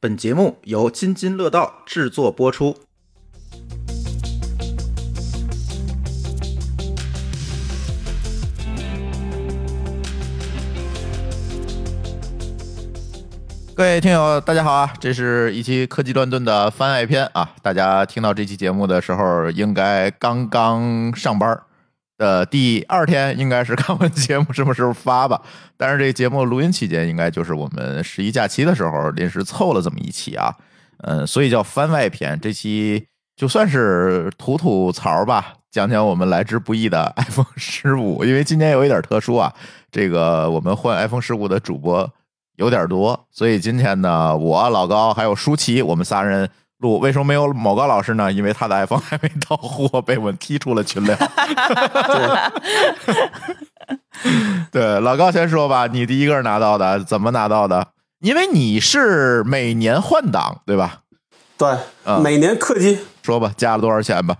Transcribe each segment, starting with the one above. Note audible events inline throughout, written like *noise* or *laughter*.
本节目由津津乐道制作播出。各位听友，大家好啊！这是一期科技乱炖的番外篇啊！大家听到这期节目的时候，应该刚刚上班的第二天，应该是看完节目什么时候发吧？*laughs* 但是这节目录音期间，应该就是我们十一假期的时候临时凑了这么一期啊。嗯，所以叫番外篇。这期就算是吐吐槽吧，讲讲我们来之不易的 *laughs* iPhone 十五。因为今年有一点特殊啊，这个我们换 iPhone 十五的主播。有点多，所以今天呢，我老高还有舒淇，我们仨人录。为什么没有某高老师呢？因为他的 iPhone 还没到货，被我们踢出了群聊。对，老高先说吧，你第一个拿到的，怎么拿到的？因为你是每年换挡，对吧？对，每年氪金。说吧，加了多少钱吧？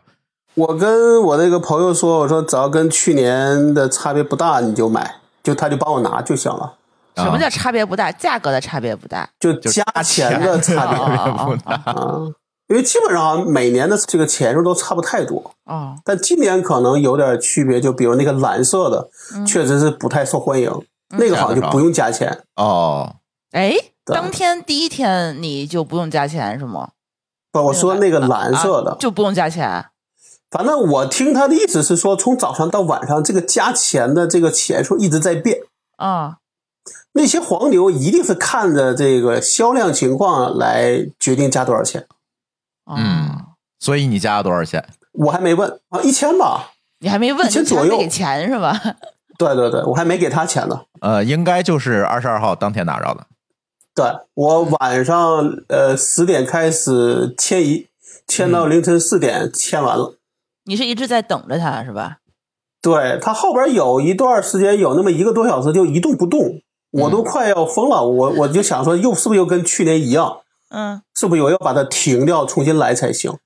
我跟我那个朋友说，我说只要跟去年的差别不大，你就买，就他就帮我拿就行了。什么叫差别不大？价格的差别不大，就加钱的差别不大啊。因为基本上每年的这个钱数都差不太多啊。但今年可能有点区别，就比如那个蓝色的，确实是不太受欢迎。那个好像就不用加钱哦。哎，当天第一天你就不用加钱是吗？不，我说那个蓝色的就不用加钱。反正我听他的意思是说，从早上到晚上，这个加钱的这个钱数一直在变啊。那些黄牛一定是看着这个销量情况来决定加多少钱。嗯，所以你加了多少钱？我还没问啊，一千吧。你还没问？一千左右给钱是吧？*laughs* 对对对，我还没给他钱呢。呃，应该就是二十二号当天拿着的。对我晚上呃十点开始迁移，迁到凌晨四点，迁完了。你是一直在等着他是吧？对他后边有一段时间有那么一个多小时就一动不动。我都快要疯了，我我就想说，又是不是又跟去年一样？嗯，是不是我要把它停掉，重新来才行？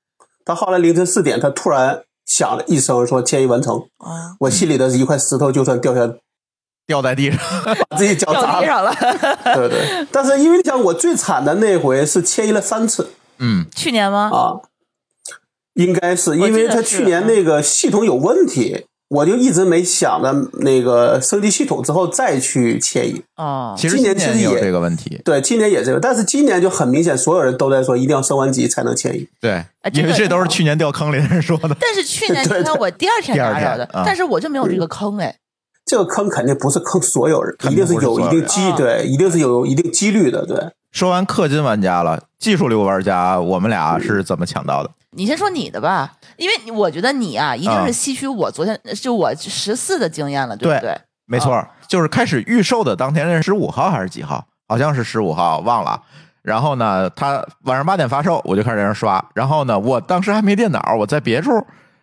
到后来凌晨四点，他突然响了一声，说迁移完成。啊，我心里的一块石头就算掉下，*laughs* 掉在地上，*laughs* 把自己脚砸了。*laughs* 对对，但是因为你想，我最惨的那回是迁移了三次。嗯，去年吗？啊，应该是因为他去年那个系统有问题。我就一直没想着那个升级系统之后再去迁移啊。其实今年其实也有这个问题，对，今年也这个，但是今年就很明显，所有人都在说一定要升完级才能迁移。对，因为这都是去年掉坑里的人说的。但是去年 *laughs* 你看我第二天拿着的，但是我就没有这个坑哎。这个坑肯定不是坑所有人，一定是有一定机对，一定是有一定几率的。对，说完氪金玩家了，技术流玩家，我们俩是怎么抢到的？你先说你的吧，因为我觉得你啊，一定是吸取我昨天就我十四的经验了，对不对？没错，就是开始预售的当天是十五号还是几号？好像是十五号，忘了。然后呢，他晚上八点发售，我就开始在那刷。然后呢，我当时还没电脑，我在别处，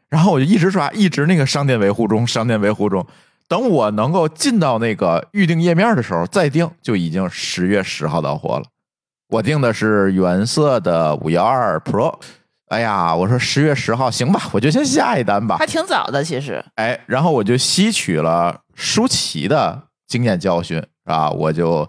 然后我就一直刷，一直那个商店维护中，商店维护中。等我能够进到那个预定页面的时候，再定就已经十月十号到货了。我订的是原色的五幺二 Pro。哎呀，我说十月十号行吧，我就先下一单吧，还挺早的其实。哎，然后我就吸取了舒淇的经验教训啊，我就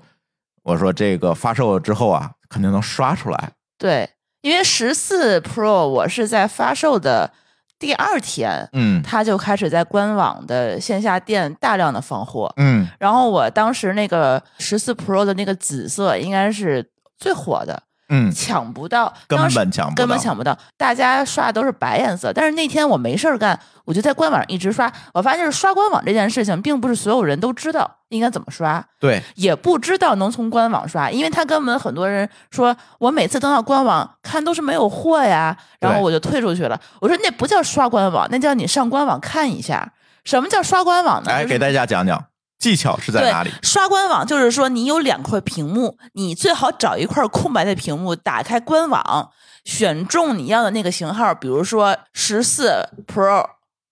我说这个发售之后啊，肯定能刷出来。对，因为十四 Pro 我是在发售的第二天，嗯，它就开始在官网的线下店大量的放货，嗯，然后我当时那个十四 Pro 的那个紫色应该是最火的。嗯，抢不到，根本抢不到，根本抢不到。大家刷的都是白颜色，但是那天我没事儿干，我就在官网上一直刷。我发现是刷官网这件事情，并不是所有人都知道应该怎么刷，对，也不知道能从官网刷，因为他跟我们很多人说我每次登到官网看都是没有货呀，然后我就退出去了。我说那不叫刷官网，那叫你上官网看一下。什么叫刷官网呢？来给大家讲讲。技巧是在哪里？刷官网就是说，你有两块屏幕，你最好找一块空白的屏幕，打开官网，选中你要的那个型号，比如说十四 Pro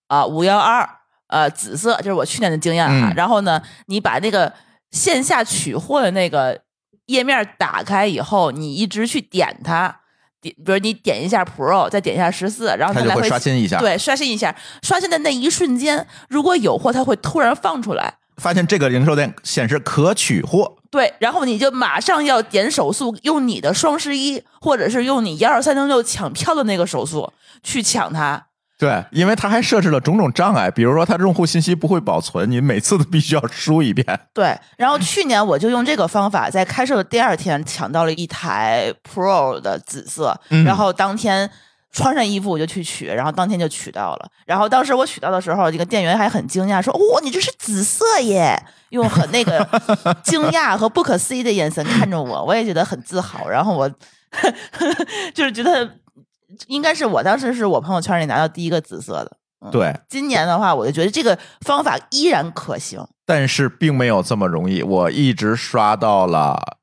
啊，五幺二，呃，紫色，这是我去年的经验啊。然后呢，你把那个线下取货的那个页面打开以后，你一直去点它，点，比如你点一下 Pro，再点一下十四，然后它就会刷新一下。对，刷新一下，刷新的那一瞬间，如果有货，它会突然放出来。发现这个零售店显示可取货，对，然后你就马上要点手速，用你的双十一或者是用你幺二三零六抢票的那个手速去抢它。对，因为它还设置了种种障碍，比如说它用户信息不会保存，你每次都必须要输一遍。对，然后去年我就用这个方法，在开售的第二天抢到了一台 Pro 的紫色，嗯然后当天穿上衣服我就去取，然后当天就取到了。然后当时我取到的时候，这个店员还很惊讶，说：“哦，你这是紫色耶！”用很那个 *laughs* 惊讶和不可思议的眼神看着我，我也觉得很自豪。然后我 *laughs* 就是觉得应该是我当时是我朋友圈里拿到第一个紫色的。对，今年的话，我就觉得这个方法依然可行。但是并没有这么容易，我一直刷到了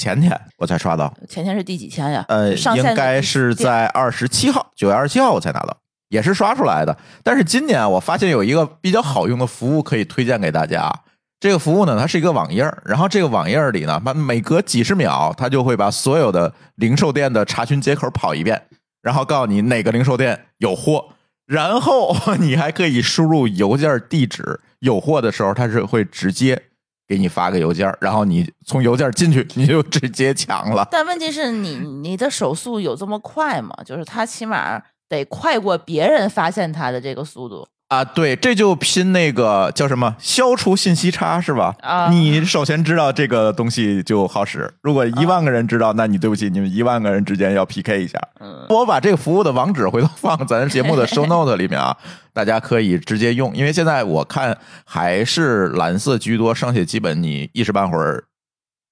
前天我才刷到，前天是第几天呀？呃，上应该是在二十七号，九月二十七号我才拿到，也是刷出来的。但是今年我发现有一个比较好用的服务可以推荐给大家。这个服务呢，它是一个网页儿，然后这个网页儿里呢，它每隔几十秒，它就会把所有的零售店的查询接口跑一遍，然后告诉你哪个零售店有货，然后 *laughs* 你还可以输入邮件地址，有货的时候它是会直接给你发个邮件，然后你从邮件进去，你就直接抢了。但问题是你你的手速有这么快吗？就是他起码得快过别人发现他的这个速度。啊，对，这就拼那个叫什么，消除信息差是吧？啊你首先知道这个东西就好使。如果一万个人知道，那你对不起，你们一万个人之间要 PK 一下。嗯我把这个服务的网址回头放咱节目的 *laughs* show note 里面啊，大家可以直接用。因为现在我看还是蓝色居多，剩下基本你一时半会儿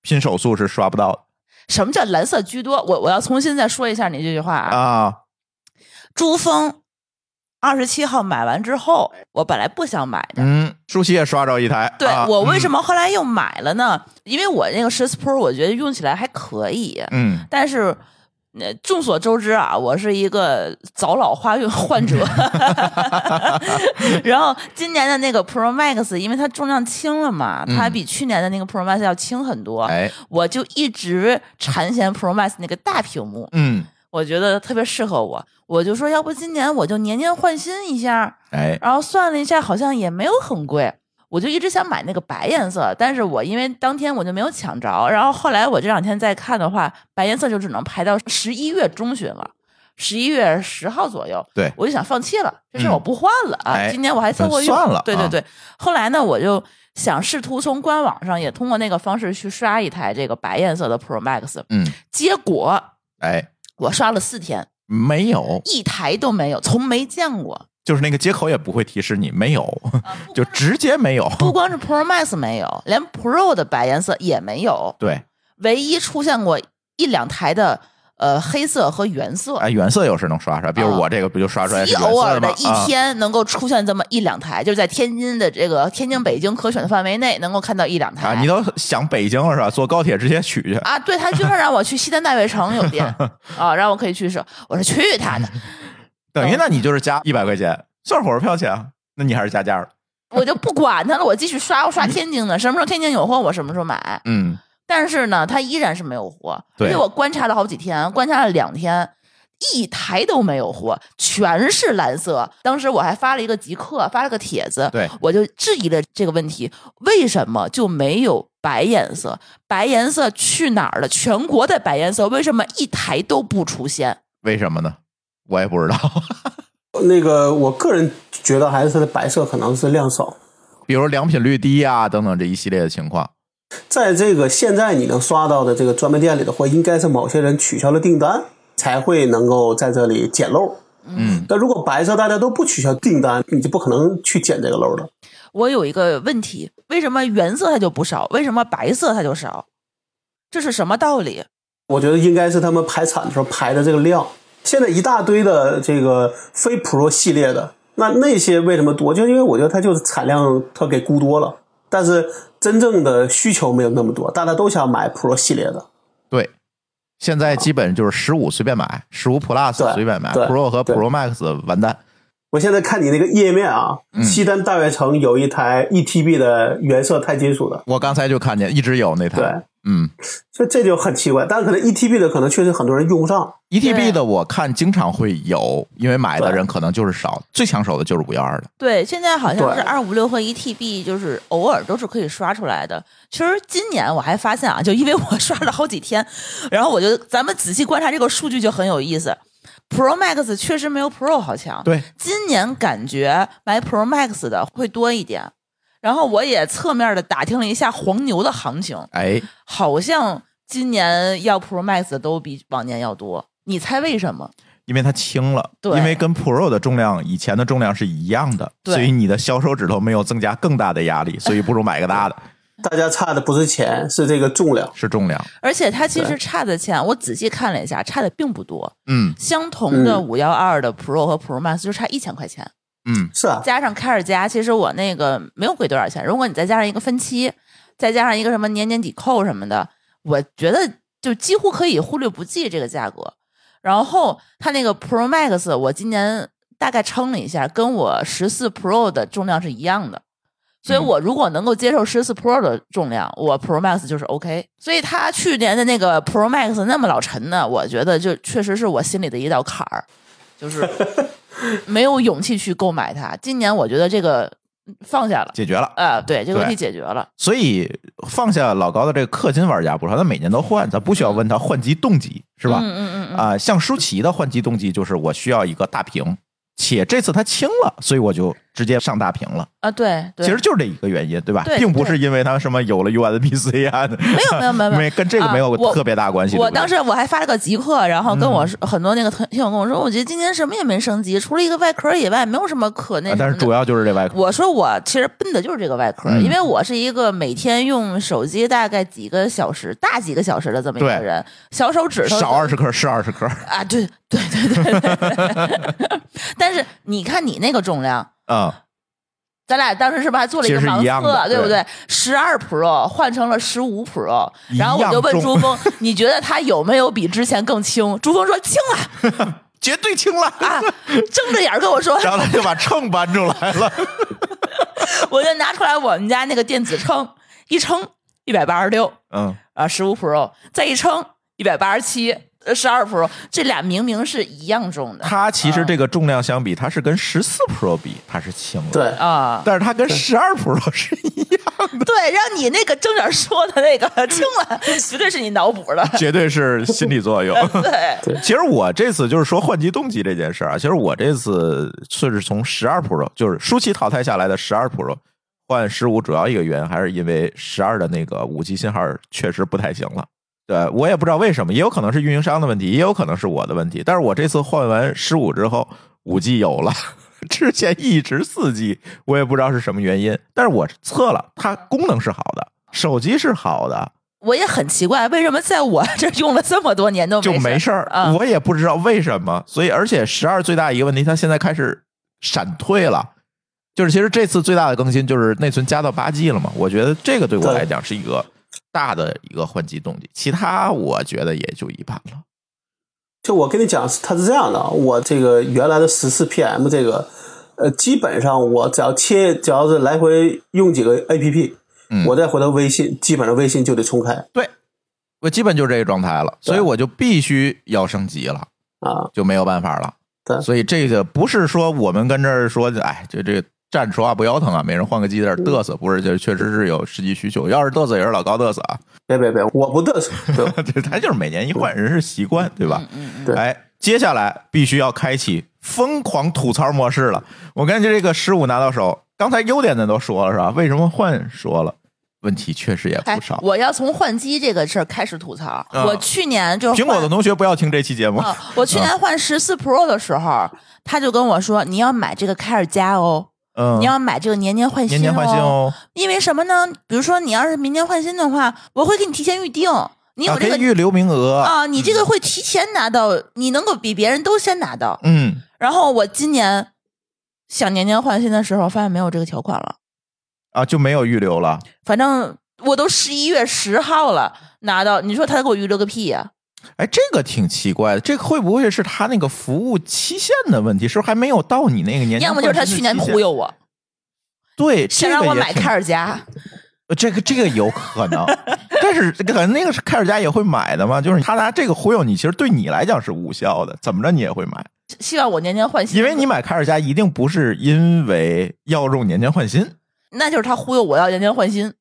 拼手速是刷不到的什么叫蓝色居多？我我要重新再说一下你这句话啊。啊。珠峰二十七号买完之后，我本来不想买的。嗯，舒淇也刷着一台。对、啊我为什么后来又买了呢？因为我那个十四 Pro 我觉得用起来还可以，嗯？但是。那，众所周知啊，我是一个早老花运患者。*laughs* 然后今年的那个 Pro Max，因为它重量轻了嘛，它嗯比去年的那个 Pro Max 要轻很多。我就一直馋涎 Pro Max 那个大屏幕，嗯，我觉得特别适合我。我就说，要不今年我就年年换新一下。哎，然后算了一下，好像也没有很贵。我就一直想买那个白颜色，但是我因为当天我就没有抢着，然后后来我这两天再看的话，白颜色就只能排到十一月中旬了，十一月十号左右。对我就想放弃了，这事我不换了啊。哎今年我还凑合用，算了啊对对对。后来呢，我就想试图从官网上也通过那个方式去刷一台这个白颜色的 Pro Max，嗯，结果哎，我刷了四天，没有，一台都没有，从没见过。就是那个接口也不会提示你没有，啊 *laughs* 就直接没有。不光是 Pro Max 没有，连 Pro 的白颜色也没有，对，唯一出现过一两台的呃黑色和原色，哎，原色有时能刷出来，比如啊我这个不就刷出来是极原色吗偶尔的？一啊天能够出现这么一两台，就是在天津的这个天津、北京可选的范围内能够看到一两台。啊，你都想北京了是吧？坐高铁直接取去。啊，对他居然让我去西单大悦城有店 *laughs* 啊，让我可以去试，我说去他的，*laughs* 等于那你就是加一百块钱，算火车票钱啊，那你还是加价了。我就不管他了，我继续刷，我刷天津的，什么时候天津有货我什么时候买。嗯，但是呢，它依然是没有货，对而且我观察了好几天，观察了两天，一台都没有货，全是蓝色。当时我还发了一个极客，发了个帖子，对，我就质疑了这个问题：为什么就没有白颜色？白颜色去哪儿了？全国的白颜色为什么一台都不出现？为什么呢？我也不知道。*laughs* 那个，我个人觉得还是它的白色可能是量少。比如良品率低啊等等这一系列的情况。在这个现在你能刷到的这个专卖店里的货，应该是某些人取消了订单，才会能够在这里捡漏。嗯，但如果白色大家都不取消订单，你就不可能去捡这个漏了。我有一个问题：为什么原色它就不少？为什么白色它就少？这是什么道理？我觉得应该是他们排产的时候排的这个量。现在一大堆的这个非 Pro 系列的，那那些为什么多？就因为我觉得它就是产量它给估多了，但是真正的需求没有那么多，大家都想买 Pro 系列的。对。现在基本就是十五随便买，十五 Plus 随便买，Pro 和 Pro Max 完蛋。我现在看你那个页面啊，嗯西单大悦城有一台 E T B 的原色钛金属的，我刚才就看见一直有那台。对，嗯所以这就很奇怪。但是可能 E T B 的可能确实很多人用不上。，ETB 对 E 的我看经常会有，因为买的人可能就是少，最抢手的就是五幺二的。对，现在好像是对二五六和一 TB，就是偶尔都是可以刷出来的。其实今年我还发现啊，*laughs* 就因为我刷了好几天，然后我就咱们仔细观察这个数据就很有意思。Pro Max 确实没有 Pro 好强，对，今年感觉买 Pro Max 的会多一点。然后我也侧面的打听了一下黄牛的行情，哎，好像今年要 Pro Max 的都比往年要多。你猜为什么？因为它轻了，对因为跟 Pro 的重量以前的重量是一样的，对所以你的小手指头没有增加更大的压力，所以不如买个大的，*laughs* 大家差的不是钱，是这个重量。是重量。而且它其实差的钱，我仔细看了一下，差的并不多。嗯相同的嗯五幺二的 Pro 和 Pro Max 就差一千块钱，嗯，是啊，加上开尔加，其实我那个没有贵多少钱。如果你再加上一个分期，再加上一个什么年年抵扣什么的，我觉得就几乎可以忽略不计这个价格。然后它那个 Pro Max，我今年大概称了一下，跟我十四 Pro 的重量是一样的。所以嗯我如果能够接受十四 Pro 的重量，我 Pro Max 就是 OK。所以它去年的那个 Pro Max 那么老沉呢，我觉得就确实是我心里的一道坎儿，就是 *laughs* 没有勇气去购买它。今年我觉得这个放下了，解决了。啊，对，这个问题解决了。所以放下老高的这个氪金玩家不说，他每年都换，咱不需要问他换机动机是吧？嗯嗯嗯嗯，啊、像舒淇的换机动机就是我需要一个大屏，且这次他轻了，所以我就直接上大屏了。啊，对，对其实就是这一个原因，对吧？对并不是因为它什么有了 USB C 啊，没有没有没有没有 *laughs* 跟这个没有特别大关系。我当时我还发了个极客，然后跟我很多那个听友跟我说，我觉得今年什么也没升级，除了一个外壳以外，没有什么可那但是主要就是这外壳。我说我其实奔的就是这个外壳，嗯因为我是一个每天用手机大概几个小时、大几个小时的这么一个人，小手指头少二十克是二十克啊，对对对对对。*laughs* 但是你看你那个重量，啊、咱俩当时是不是还做了一个盲测，对不对对？十二 Pro 换成了十五 Pro，然后我就问朱峰，你觉得它有没有比之前更轻？朱峰说轻了 *laughs* 绝对轻了。啊，睁着眼儿跟我说，然后他就把秤搬出来了。*laughs* 我就拿出来我们家那个电子秤，一称一百八十六嗯，啊，十五 Pro，再一称一百八十七，十二 Pro，这俩明明是一样重的它其实这个重量相比，它是跟十四 Pro 比，它是轻了。对，啊。但是它跟十二 Pro 是一样的，对，让你那个正眼说的那个轻了，*laughs* 绝对是你脑补的。绝对是心理作用。*laughs* 对，其实我这次就是说换机动机这件事儿啊，其实我这次是从十二 Pro，就是舒淇淘汰下来的十二 Pro 换十五，主要一个原因还是因为十二的那个五 G 信号确实不太行了。对我也不知道为什么，也有可能是运营商的问题，也有可能是我的问题。但是我这次换完十五之后，五 G 有了，*laughs* 之前一直四 G，我也不知道是什么原因。但是我测了，它功能是好的，手机是好的，我也很奇怪，为什么在我这用了这么多年都就没没事儿。啊？我也不知道为什么，所以而且十二最大一个问题，它现在开始闪退了。就是其实这次最大的更新就是内存加到八 G 了嘛，我觉得这个对我来讲是一个大的一个换机动机，其他我觉得也就一般了。就我跟你讲，它是这样的，我这个原来的十四 PM 这个，呃，基本上我只要切，只要是来回用几个 APP，、嗯我再回到微信，基本上微信就得重开对，我基本就这个状态了，所以我就必须要升级了，啊。就没有办法了。对所以这个不是说我们跟这儿说，哎，这这站着说话不腰疼啊，每人换个机在这嘚瑟，不是，这确实是有实际需求。要是嘚瑟也是老高嘚瑟啊，别别别，我不嘚瑟，对 *laughs* 吧对，他就是每年一换，人是习惯，对吧？嗯嗯对哎，接下来必须要开启疯狂吐槽模式了。我感觉这个十五拿到手，刚才优点咱都说了是吧？为什么换说了？问题确实也哎不少。我要从换机这个事儿开始吐槽。啊我去年就苹果的同学不要听这期节目。啊，*laughs* 我去年换十四 Pro 的时候，他就跟我说你要买这个开尔加哦，嗯，你要买这个年年换新年年换新哦，因为什么呢？比如说你要是明年换新的话，我会给你提前预定，你这个预留名额。啊，你这个会提前拿到，你能够比别人都先拿到。嗯，然后我今年想年年换新的时候，发现没有这个条款了。啊，就没有预留了。反正我都十一月十号了拿到，你说他给我预留个屁呀、哎，这个挺奇怪的，这个会不会是他那个服务期限的问题？是不是还没有到你那个年？要么就是他去年忽。悠我，对，想这个也挺让我买开尔加。呃 *laughs* 这个这个有可能，但是可能那个是凯尔加也会买的嘛，就是他拿这个忽悠你，其实对你来讲是无效的，怎么着你也会买，希望我年年换新，因为你买凯尔加一定不是因为要用年年换新，那就是他忽悠我要年年换新。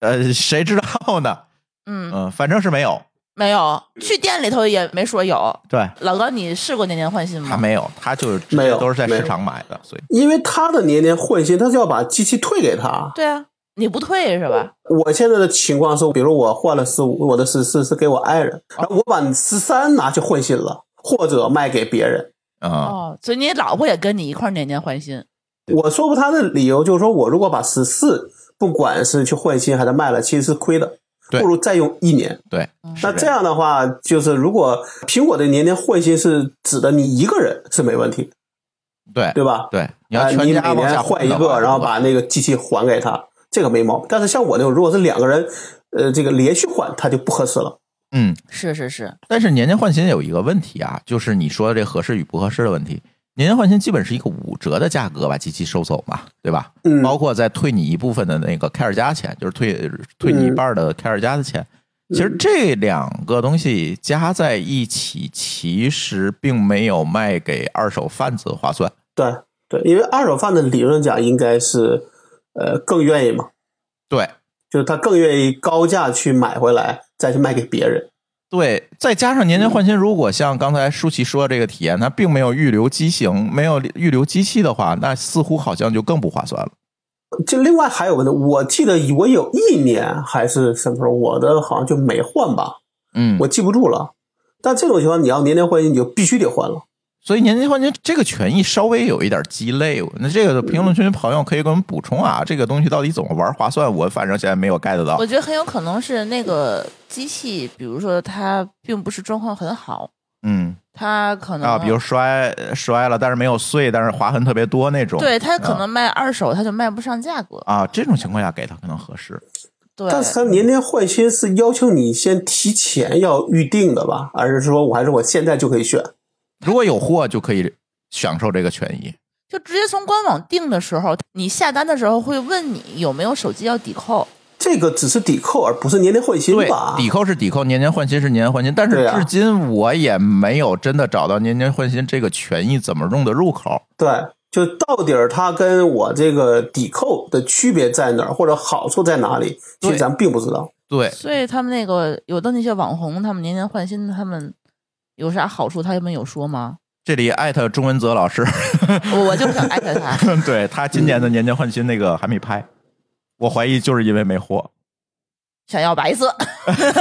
呃，谁知道呢？嗯，嗯，反正是没有，没有，去店里头也没说有。对老高，你试过年年换新吗？他没有，他就是直没有接都是在市场买的，所以因为他的年年换新，他是要把机器退给他。对啊，你不退是吧？我现在的情况是，比如我换了十五，我的十四是给我爱人，然后我把十三拿去换新了，或者卖给别人。啊、哦，所以你老婆也跟你一块年年换新。我说服他的理由就是说，我如果把十四不管是去换新还是卖了，其实是亏的，对不如再用一年。对，那这样的话，就是如果苹果的年年换新是指的你一个人是没问题，对对吧？对，你要你每家往下年换一个，然后把那个机器还给他，这个没毛病。但是像我那种，如果是两个人，呃，这个连续换，它就不合适了。嗯，是是是，但是年年换新有一个问题啊，就是你说的这合适与不合适的问题。年年换新基本是一个五折的价格把机器收走嘛，对吧？嗯，包括再退你一部分的那个开尔加钱，就是退退你一半的开尔加的钱。其实这两个东西加在一起，其实并没有卖给二手贩子划算。对对，因为二手贩子理论讲应该是，呃，更愿意嘛，对就是他更愿意高价去买回来，再去卖给别人。对，再加上年年换新，如果像刚才舒淇说的这个体验，它并没有预留机型，没有预留机器的话，那似乎好像就更不划算了。就另外还有个呢，我记得我有一年还是什么时候，我的好像就没换吧，嗯，我记不住了。但这种情况，你要年年换新，你就必须得换了。所以年年换新这个权益稍微有一点鸡肋。那这个评论区朋友可以给我们补充啊，这个东西到底怎么玩划算？我反正现在没有 get 到我。觉得很有可能是那个机器，比如说它并不是状况很好，嗯它可能啊，比如摔摔了，但是没有碎，但是划痕特别多那种。对它可啊能卖二手，它就卖不上价格。啊，这种情况下给他可能合适。对，但是他年年换新是要求你先提前要预定的吧？还是说我还是我现在就可以选？如果有货就可以享受这个权益。就直接从官网订的时候，你下单的时候会问你有没有手机要抵扣。这个只是抵扣，而不是年年换新对吧？，抵扣是抵扣，年年换新是年年换新，但是至今我也没有真的找到年年换新这个权益怎么用的入口。对，就到底儿它跟我这个抵扣的区别在哪儿，或者好处在哪里？其实咱并不知道。对，所以他们那个有的那些网红，他们年年换新，他们有啥好处？他们有说吗？这里艾特钟文泽老师，*laughs* 我我就想艾特他。*laughs* 对他今年的年年换新那个还没拍，我怀疑就是因为没货。想要白色，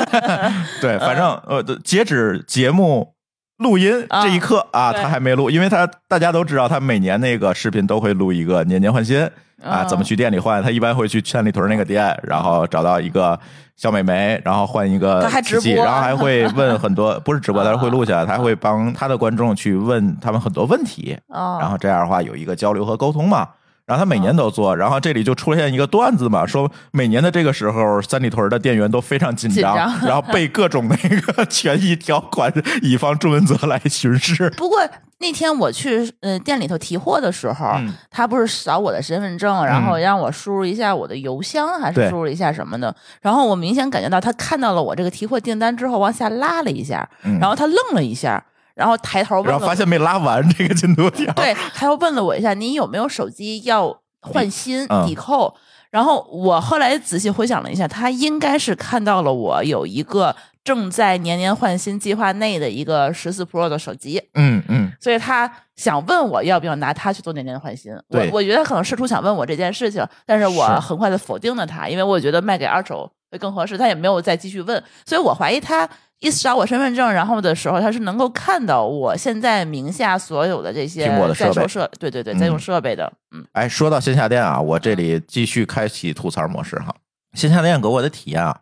*laughs* 对，反正呃，截止节目录音啊。这一刻啊，他还没录，因为他大家都知道，他每年那个视频都会录一个年年换新啊，嗯怎么去店里换？他一般会去千里屯那个店，*laughs* 然后找到一个小美眉，然后换一个还直机器，播。然后还会问很多，*laughs* 不是直播，他是会录下来，他会帮他的观众去问他们很多问题，哦，然后这样的话有一个交流和沟通嘛。然后他每年都做，然后这里就出现一个段子嘛，说每年的这个时候，三里屯的店员都非常紧张，紧张然后背各种那个 *laughs* 权益条款，以防朱文泽来巡视。不过那天我去呃店里头提货的时候，嗯他不是扫我的身份证，然后让我输入一下我的邮箱，还是输入一下什么的。然后我明显感觉到他看到了我这个提货订单之后，往下拉了一下，嗯然后他愣了一下，然后抬头然后发现没拉完这个进度条，对，他又问了我一下，你有没有手机要换新嗯抵扣？然后我后来仔细回想了一下，他应该是看到了我有一个正在年年换新计划内的一个十四 Pro 的手机，嗯嗯，所以他想问我要不要拿它去做年年换新。我我觉得他可能试图想问我这件事情，但是我很快的否定了他，因为我觉得卖给二手会更合适。他也没有再继续问，所以我怀疑他一扫我身份证，然后的时候他是能够看到我现在名下所有的这些苹果的设备在售设，对对对，嗯在用设备的，嗯哎，说到线下店啊，我这里继续开启吐槽模式哈。线下店给我的体验啊，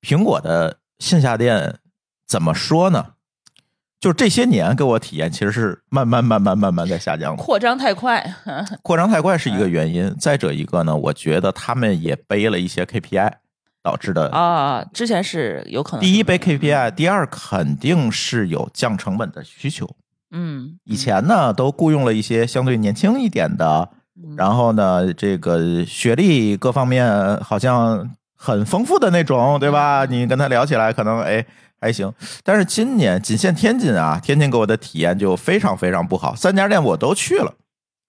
苹果的线下店怎么说呢？就是这些年给我体验其实是慢慢慢慢慢慢在下降的。扩张太快，扩张太快是一个原因，再者一个呢，我觉得他们也背了一些 KPI 导致的。啊，之前是有可能第一背 KPI，第二肯定是有降成本的需求。嗯，以前呢都雇佣了一些相对年轻一点的然后呢，这个学历各方面好像很丰富的那种，对吧？你跟他聊起来，可能哎还行。但是今年仅限天津啊，天津给我的体验就非常非常不好。三家店我都去了，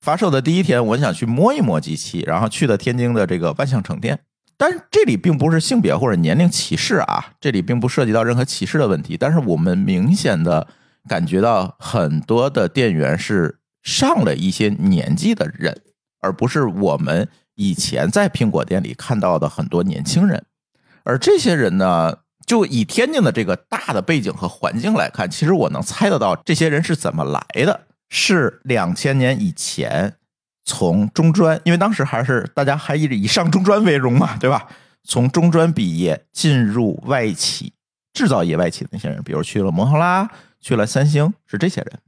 发售的第一天，我想去摸一摸机器，然后去的天津的这个万象城店。但是这里并不是性别或者年龄歧视啊，这里并不涉及到任何歧视的问题。但是我们明显的感觉到很多的店员是上了一些年纪的人，而不是我们以前在苹果店里看到的很多年轻人。而这些人呢，就以天津的这个大的背景和环境来看，其实我能猜得到这些人是怎么来的，是两千年以前。从中专，因为当时还是大家还以以上中专为荣嘛，对吧？从中专毕业进入外企、制造业外企的那些人，比如去了摩托拉、去了三星，是这些人。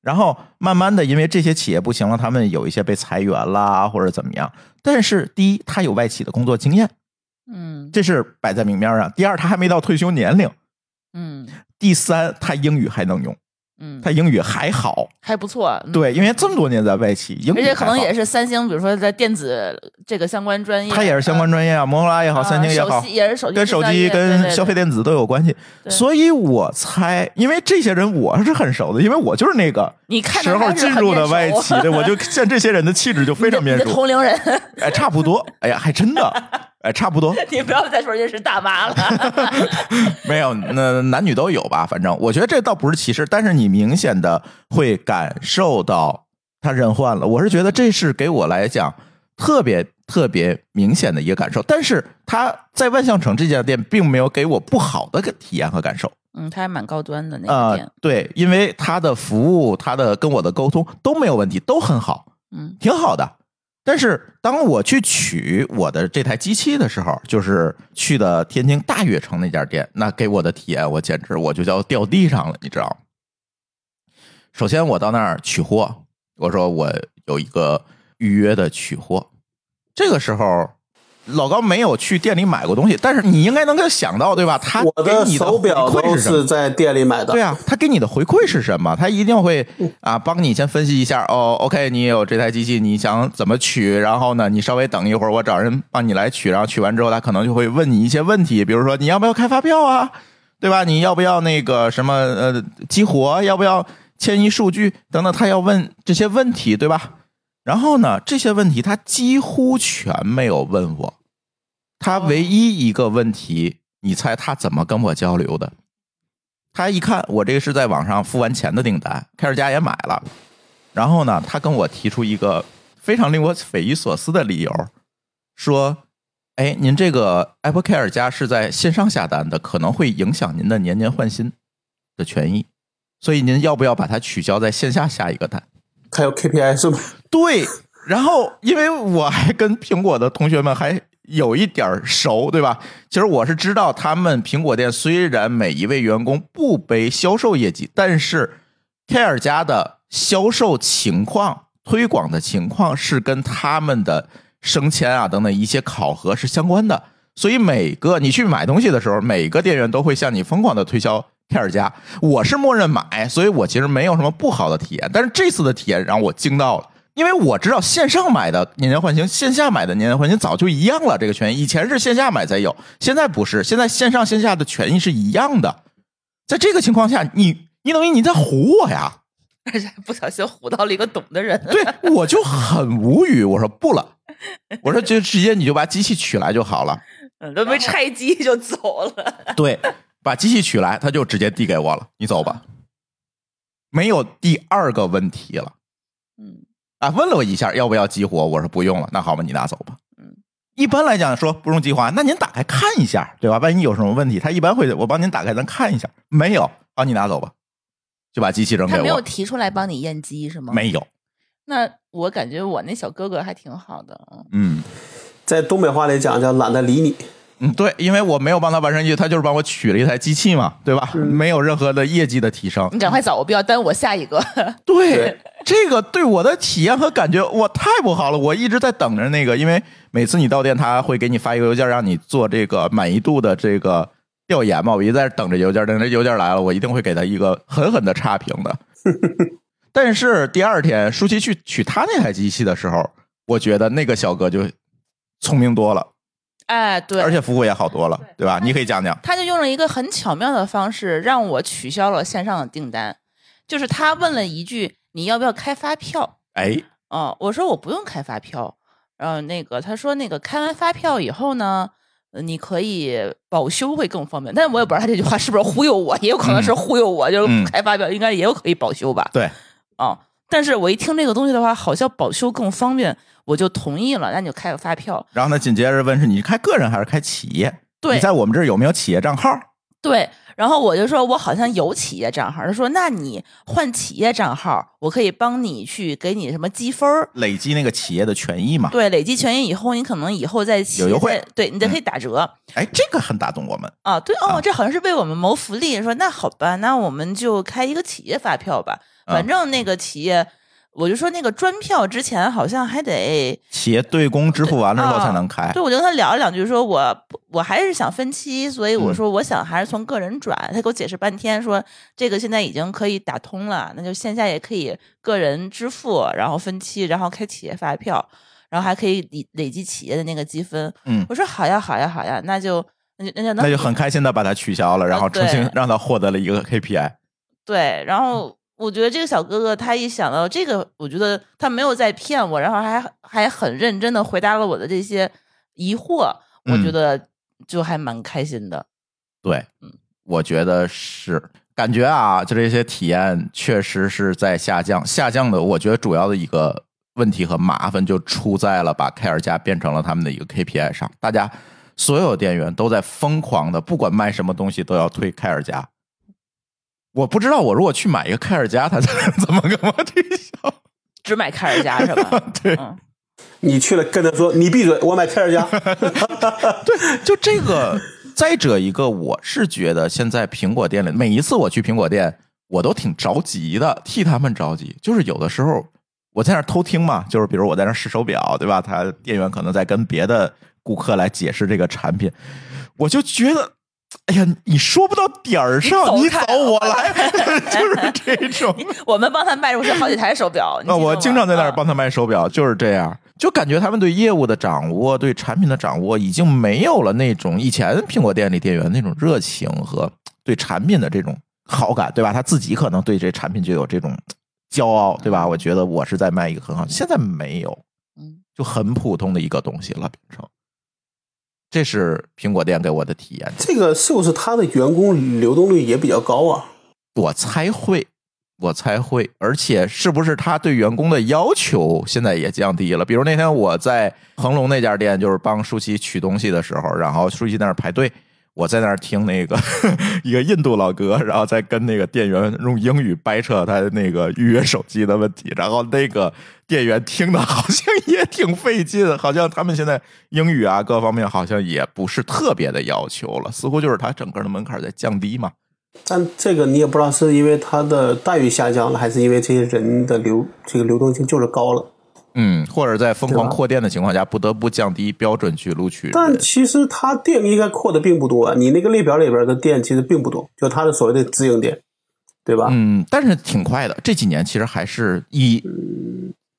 然后慢慢的，因为这些企业不行了，他们有一些被裁员啦，或者怎么样。但是第一，他有外企的工作经验，嗯这是摆在明面上；第二，他还没到退休年龄；嗯第三，他英语还能用，嗯，他英语还好。还不错。嗯，对，因为这么多年在外企，英语而且可能也是三星，比如说在电子这个相关专业，他也是相关专业啊，摩托罗拉也好，啊三星也好，也是手机跟手机、跟消费电子都有关系。对。所以我猜，因为这些人我是很熟的，因为我就是那个你看时候进入的外企，对，我就见这些人的气质就非常面熟。同龄人，哎，差不多，哎呀，还真的，哎，差不多，*laughs* 你不要再说人家是大妈了。*laughs* 没有，那男女都有吧。反正我觉得这倒不是歧视，但是你明显的会感受到他人换了。我是觉得这是给我来讲特别特别明显的一个感受。但是他在万象城这家店并没有给我不好的体验和感受。嗯，他还蛮高端的那个呃店，，对，因为他的服务、他的跟我的沟通都没有问题，都很好。嗯挺好的。但是当我去取我的这台机器的时候，就是去的天津大悦城那家店，那给我的体验，我简直我就叫掉地上了，你知道吗？首先我到那儿取货，我说我有一个预约的取货，这个时候。老高没有去店里买过东西，但是你应该能够想到，对吧？他我的给你手表都回馈是什么是在店里买的。对啊，他给你的回馈是什么？他一定会啊，帮你先分析一下。哦，OK，你有这台机器，你想怎么取？然后呢，你稍微等一会儿，我找人帮你来取。然后取完之后，他可能就会问你一些问题，比如说你要不要开发票啊，对吧？你要不要那个什么呃激活？要不要迁移数据等等？他要问这些问题，对吧？然后呢，这些问题他几乎全没有问我。他唯一一个问题，你猜他怎么跟我交流的？他一看我这个是在网上付完钱的订单，凯尔家也买了，然后呢，他跟我提出一个非常令我匪夷所思的理由，说：“哎，您这个 Apple Care 家是在线上下单的，可能会影响您的年年换新的权益，所以您要不要把它取消，在线下下一个单？”还有 KPI 是吗？*laughs* 对，然后因为我还跟苹果的同学们还有一点熟，对吧？其实我是知道他们苹果店虽然每一位员工不背销售业绩，但是凯尔家的销售情况、推广的情况是跟他们的升迁啊等等一些考核是相关的。所以每个你去买东西的时候，每个店员都会向你疯狂的推销凯尔家。我是默认买，所以我其实没有什么不好的体验。但是这次的体验让我惊到了。因为我知道线上买的年年换新，线下买的年年换新早就一样了。这个权益以前是线下买才有，现在不是。现在线上线下的权益是一样的。在这个情况下，你你等于你在唬我呀？而且还不小心唬到了一个懂的人。对，我就很无语。我说不了，*laughs* 我说就直接你就把机器取来就好了。嗯，都没拆机就走了。对，把机器取来，他就直接递给我了，你走吧，没有第二个问题了。嗯啊，问了我一下要不要激活，我说不用了，那好吧，你拿走吧。嗯，一般来讲说不用激活，那您打开看一下，对吧？万一有什么问题，他一般会我帮您打开，咱看一下，没有，好，你拿走吧，就把机器扔给我他没有。提出来帮你验机是吗？。没有，那我感觉我那小哥哥还挺好的。嗯嗯在东北话里讲叫懒得理你。嗯，对，因为我没有帮他完成业绩，他就是帮我取了一台机器嘛，对吧？没有任何的业绩的提升。你赶快走，我不要耽误我下一个。*laughs* 对，对这个对我的体验和感觉，我太不好了。我一直在等着那个，因为每次你到店，他会给你发一个邮件，让你做这个满意度的这个调研嘛。我一直在等着邮件，等着邮件来了，我一定会给他一个狠狠的差评的。*laughs* 但是第二天舒淇去取他那台机器的时候，我觉得那个小哥就聪明多了，哎，对，而且服务也好多了，对吧？你可以讲讲。他就用了一个很巧妙的方式让我取消了线上的订单，就是他问了一句：“你要不要开发票哎，？”哦，我说我不用开发票。然后那个他说那个开完发票以后呢，呃你可以保修会更方便。但是我也不知道他这句话是不是忽悠我，也有可能是忽悠我，就是嗯开发票应该也有可以保修吧。对，哦，但是我一听这个东西的话，好像保修更方便，我就同意了，那你就开个发票。然后呢，紧接着问是你开个人还是开企业？对你在我们这儿有没有企业账号？对，然后我就说，我好像有企业账号。他说，那你换企业账号，我可以帮你去给你什么积分儿。累积那个企业的权益嘛？对，累积权益以后，你可能以后在企业有优惠对你就可以打折、哎，这个很打动我们。啊。对哦，啊这好像是为我们谋福利。说那好吧，那我们就开一个企业发票吧。啊反正那个企业，我就说那个专票之前好像还得企业对公支付完了之后啊才能开。对，我就跟他聊了两句，说我我还是想分期，所以我嗯说我想还是从个人转。他给我解释半天，说这个现在已经可以打通了，那就线下也可以个人支付，然后分期，然后开企业发票，然后还可以累累积企业的那个积分。嗯，我说好呀，好呀，好呀，那就那就那就那就很开心的把它取消了，然后啊重新让他获得了一个 KPI。对，然后我觉得这个小哥哥他一想到这个，我觉得他没有在骗我，然后还还很认真的回答了我的这些疑惑，我觉嗯得就还蛮开心的。对，嗯我觉得是感觉啊，就这些体验确实是在下降。下降的，我觉得主要的一个问题和麻烦就出在了把开尔加变成了他们的一个 KPI 上，大家所有店员都在疯狂的，不管卖什么东西都要推开尔加。我不知道，我如果去买一个凯尔加，他 *laughs* 怎么跟我推销？只买凯尔加是吧？对嗯，你去了跟他说你闭嘴，我买凯尔加。*laughs* 对，就这个。再者一个，我是觉得现在苹果店里，每一次我去苹果店，我都挺着急的，替他们着急。就是有的时候我在那偷听嘛，就是比如我在那试手表，对吧？他店员可能在跟别的顾客来解释这个产品，我就觉得，哎呀，你说不到点儿上，你你走我来，*laughs* 就是这种。*laughs* 我们帮他卖出去好几台手表。你啊，我经常在那儿啊帮他卖手表，就是这样，就感觉他们对业务的掌握、对产品的掌握，已经没有了那种以前苹果店里店员那种热情和对产品的这种好感，对吧？他自己可能对这产品就有这种骄傲，对吧？我觉得我是在卖一个很好，现在没有，嗯就很普通的一个东西了，变成。这是苹果店给我的体验，这个是不是他的员工流动率也比较高啊？我猜会，我猜会，而且是不是他对员工的要求现在也降低了？比如那天我在恒隆那家店，就是帮舒淇取东西的时候，然后舒淇在那儿排队，我在那儿听那个 *laughs* 一个印度老哥，然后在跟那个店员用英语掰扯他那个预约手机的问题，然后那个店员听的好像也挺费劲，好像他们现在英语啊各方面好像也不是特别的要求了，似乎就是他整个的门槛在降低嘛。但这个你也不知道是因为他的待遇下降了，还是因为这些人的流这个流动性就是高了。嗯，或者在疯狂扩店的情况下，不得不降低标准去录取。但其实他店应该扩的并不多啊，你那个列表里边的店其实并不多，就他的所谓的直营店，对吧？嗯，但是挺快的。这几年其实还是以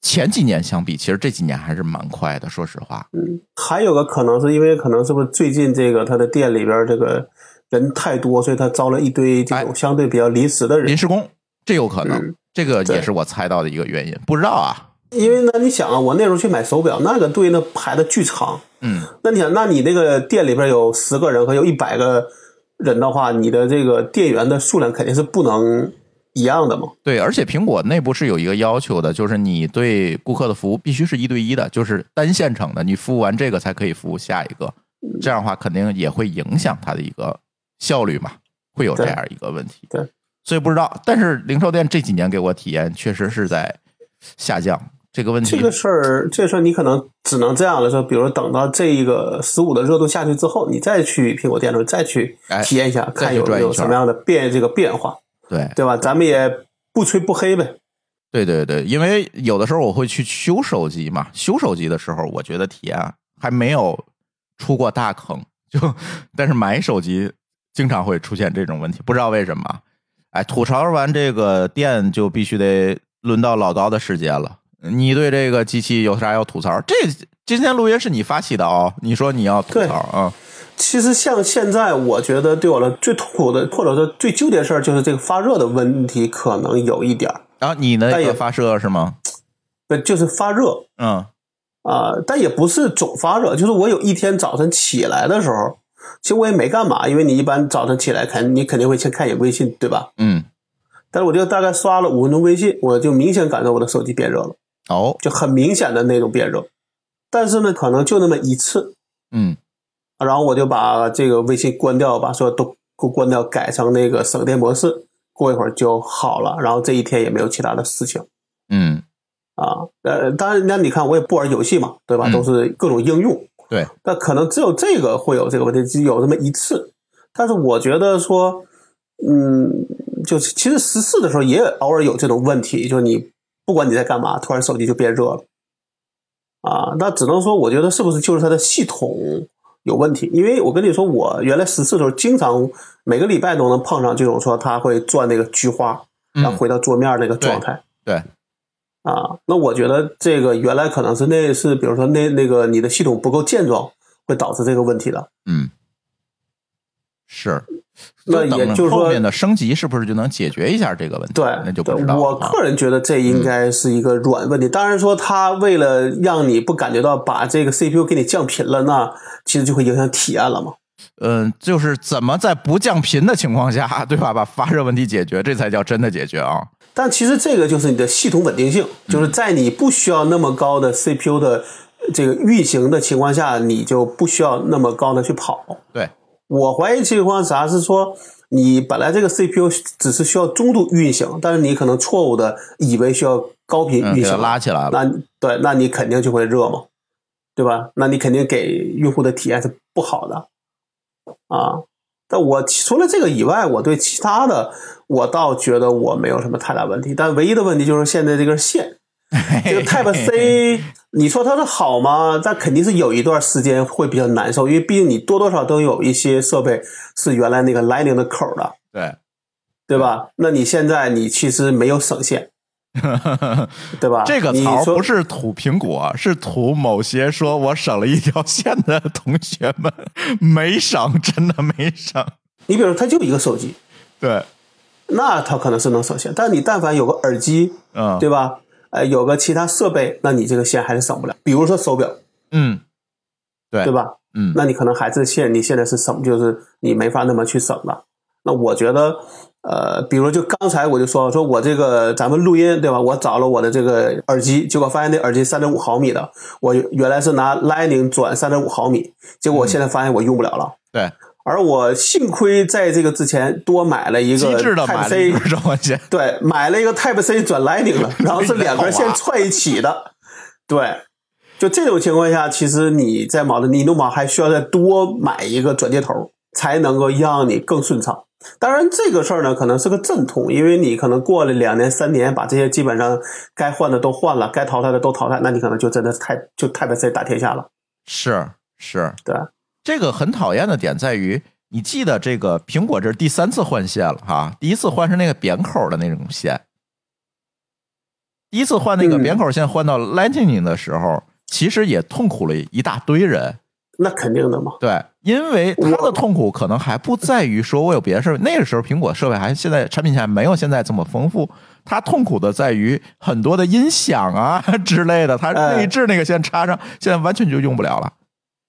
前几年相比，其实这几年还是蛮快的。说实话，嗯还有个可能是因为可能是不是最近这个他的店里边这个人太多，所以他招了一堆这种哎相对比较临时的人临。时工这有可能，嗯这个也是我猜到的一个原因。不知道啊，因为呢，你想啊，我那时候去买手表，那个队那排的巨长。嗯，那你想，那你那个店里边有十个人和有一百个人的话，你的这个店员的数量肯定是不能一样的嘛。对，而且苹果内部是有一个要求的，就是你对顾客的服务必须是一对一的，就是单线程的，你服务完这个才可以服务下一个。这样的话，肯定也会影响它的一个效率嘛，会有这样一个问题。对，所以不知道，但是零售店这几年给我体验确实是在下降。这个问题，这个事儿，这事儿你可能只能这样了，说，比如等到这一个十五的热度下去之后，你再去苹果店的时候再去哎体验一下，再看有去转一圈有什么样的变这个变化，对对吧？咱们也不吹不黑呗。对对对，因为有的时候我会去修手机嘛，修手机的时候，我觉得体验还没有出过大坑，就但是买手机经常会出现这种问题，不知道为什么。哎，吐槽完这个店就必须得轮到老高的时间了。你对这个机器有啥要吐槽？这今天录音是你发起的哦，你说你要吐槽啊？其实像现在，我觉得对我来最痛苦的，或者说最纠结的事儿，就是这个发热的问题，可能有一点儿。然后你那但也发热是吗？不就是发热嗯啊、但也不是总发热，就是我有一天早晨起来的时候，其实我也没干嘛，因为你一般早晨起来肯你肯定会先看一眼微信，对吧？嗯，但是我就大概刷了五分钟微信，我就明显感到我的手机变热了，哦，就很明显的那种变热。但是呢，可能就那么一次，嗯然后我就把这个微信关掉，把所有都给我关掉，改成那个省电模式，过一会儿就好了。然后这一天也没有其他的事情嗯，啊。呃，当然，那你看我也不玩游戏嘛，对吧？嗯都是各种应用，对，那可能只有这个会有这个问题，只有这么一次。但是我觉得说，嗯，就是其实十四的时候也偶尔有这种问题，就是你不管你在干嘛，突然手机就变热了啊。那只能说，我觉得是不是就是它的系统有问题？因为我跟你说，我原来十四的时候，经常每个礼拜都能碰上这种说它会转那个菊花，然后嗯，回到桌面那个状态。对，啊，那我觉得这个原来可能是那是，比如说那那个你的系统不够健壮，会导致这个问题的。嗯，是。那也就是说后面的升级是不是就能解决一下这个问题？对，那就不知道我个人觉得这应该是一个软问题。当然说，它为了让你不感觉到把这个 CPU 给你降频了，那其实就会影响体验了嘛。嗯，就是怎么在不降频的情况下，对吧？把发热问题解决，这才叫真的解决啊！但其实这个就是你的系统稳定性，就是在你不需要那么高的 CPU 的这个运行的情况下，你就不需要那么高的去跑。对，我怀疑情况啥是说，你本来这个 CPU 只是需要中度运行，但是你可能错误的以为需要高频运行，拉起来了。那对，那你肯定就会热嘛，对吧？那你肯定给用户的体验是不好的啊。但我除了这个以外，我对其他的我倒觉得我没有什么太大问题。但唯一的问题就是现在这根线，这个 *laughs* Type C，你说它是好吗？但肯定是有一段时间会比较难受，因为毕竟你多多少少都有一些设备是原来那个 Lightning 的口的，对，对吧？那你现在你其实没有省线，*laughs* 对吧？这个槽不是吐苹果，是吐某些说我省了一条线的同学们没省，真的没省。你比如说，它就一个手机，对，那它可能是能省线，但你但凡有个耳机，嗯，对吧？呃，有个其他设备，那你这个线还是省不了。比如说手表，嗯，对，对？吧？嗯，那你可能还是线，你现在是省，就是你没法那么去省了。那我觉得，呃，比如就刚才我就说，说我这个咱们录音对吧？我找了我的这个耳机，结果发现那耳机三点五毫米的，我原来是拿 Lightning 转三点五毫米，结果我现在发现我用不了了。对，而我幸亏在这个之前多买了一个 Type C。对，买了一个 Type C 转 Lightning 的，然后是两根线 *laughs* 串一起的。对，就这种情况下，其实你在马的尼诺毛还需要再多买一个转接头，才能够让你更顺畅。当然，这个事儿呢，可能是个阵痛，因为你可能过了两年、三年，把这些基本上该换的都换了，该淘汰的都淘汰，那你可能就真的太就 Type C 打天下了。是是，对，这个很讨厌的点在于，你记得这个苹果这是第三次换线了哈，第一次换是那个扁口的那种线，第一次换那个嗯扁口线换到 Lightning 的时候，其实也痛苦了一大堆人。那肯定的嘛。对，因为他的痛苦可能还不在于说我有别的设备，那个时候苹果设备还现在产品线还没有现在这么丰富。他痛苦的在于很多的音响啊之类的，它哎内置那个线插上，现在完全就用不了了。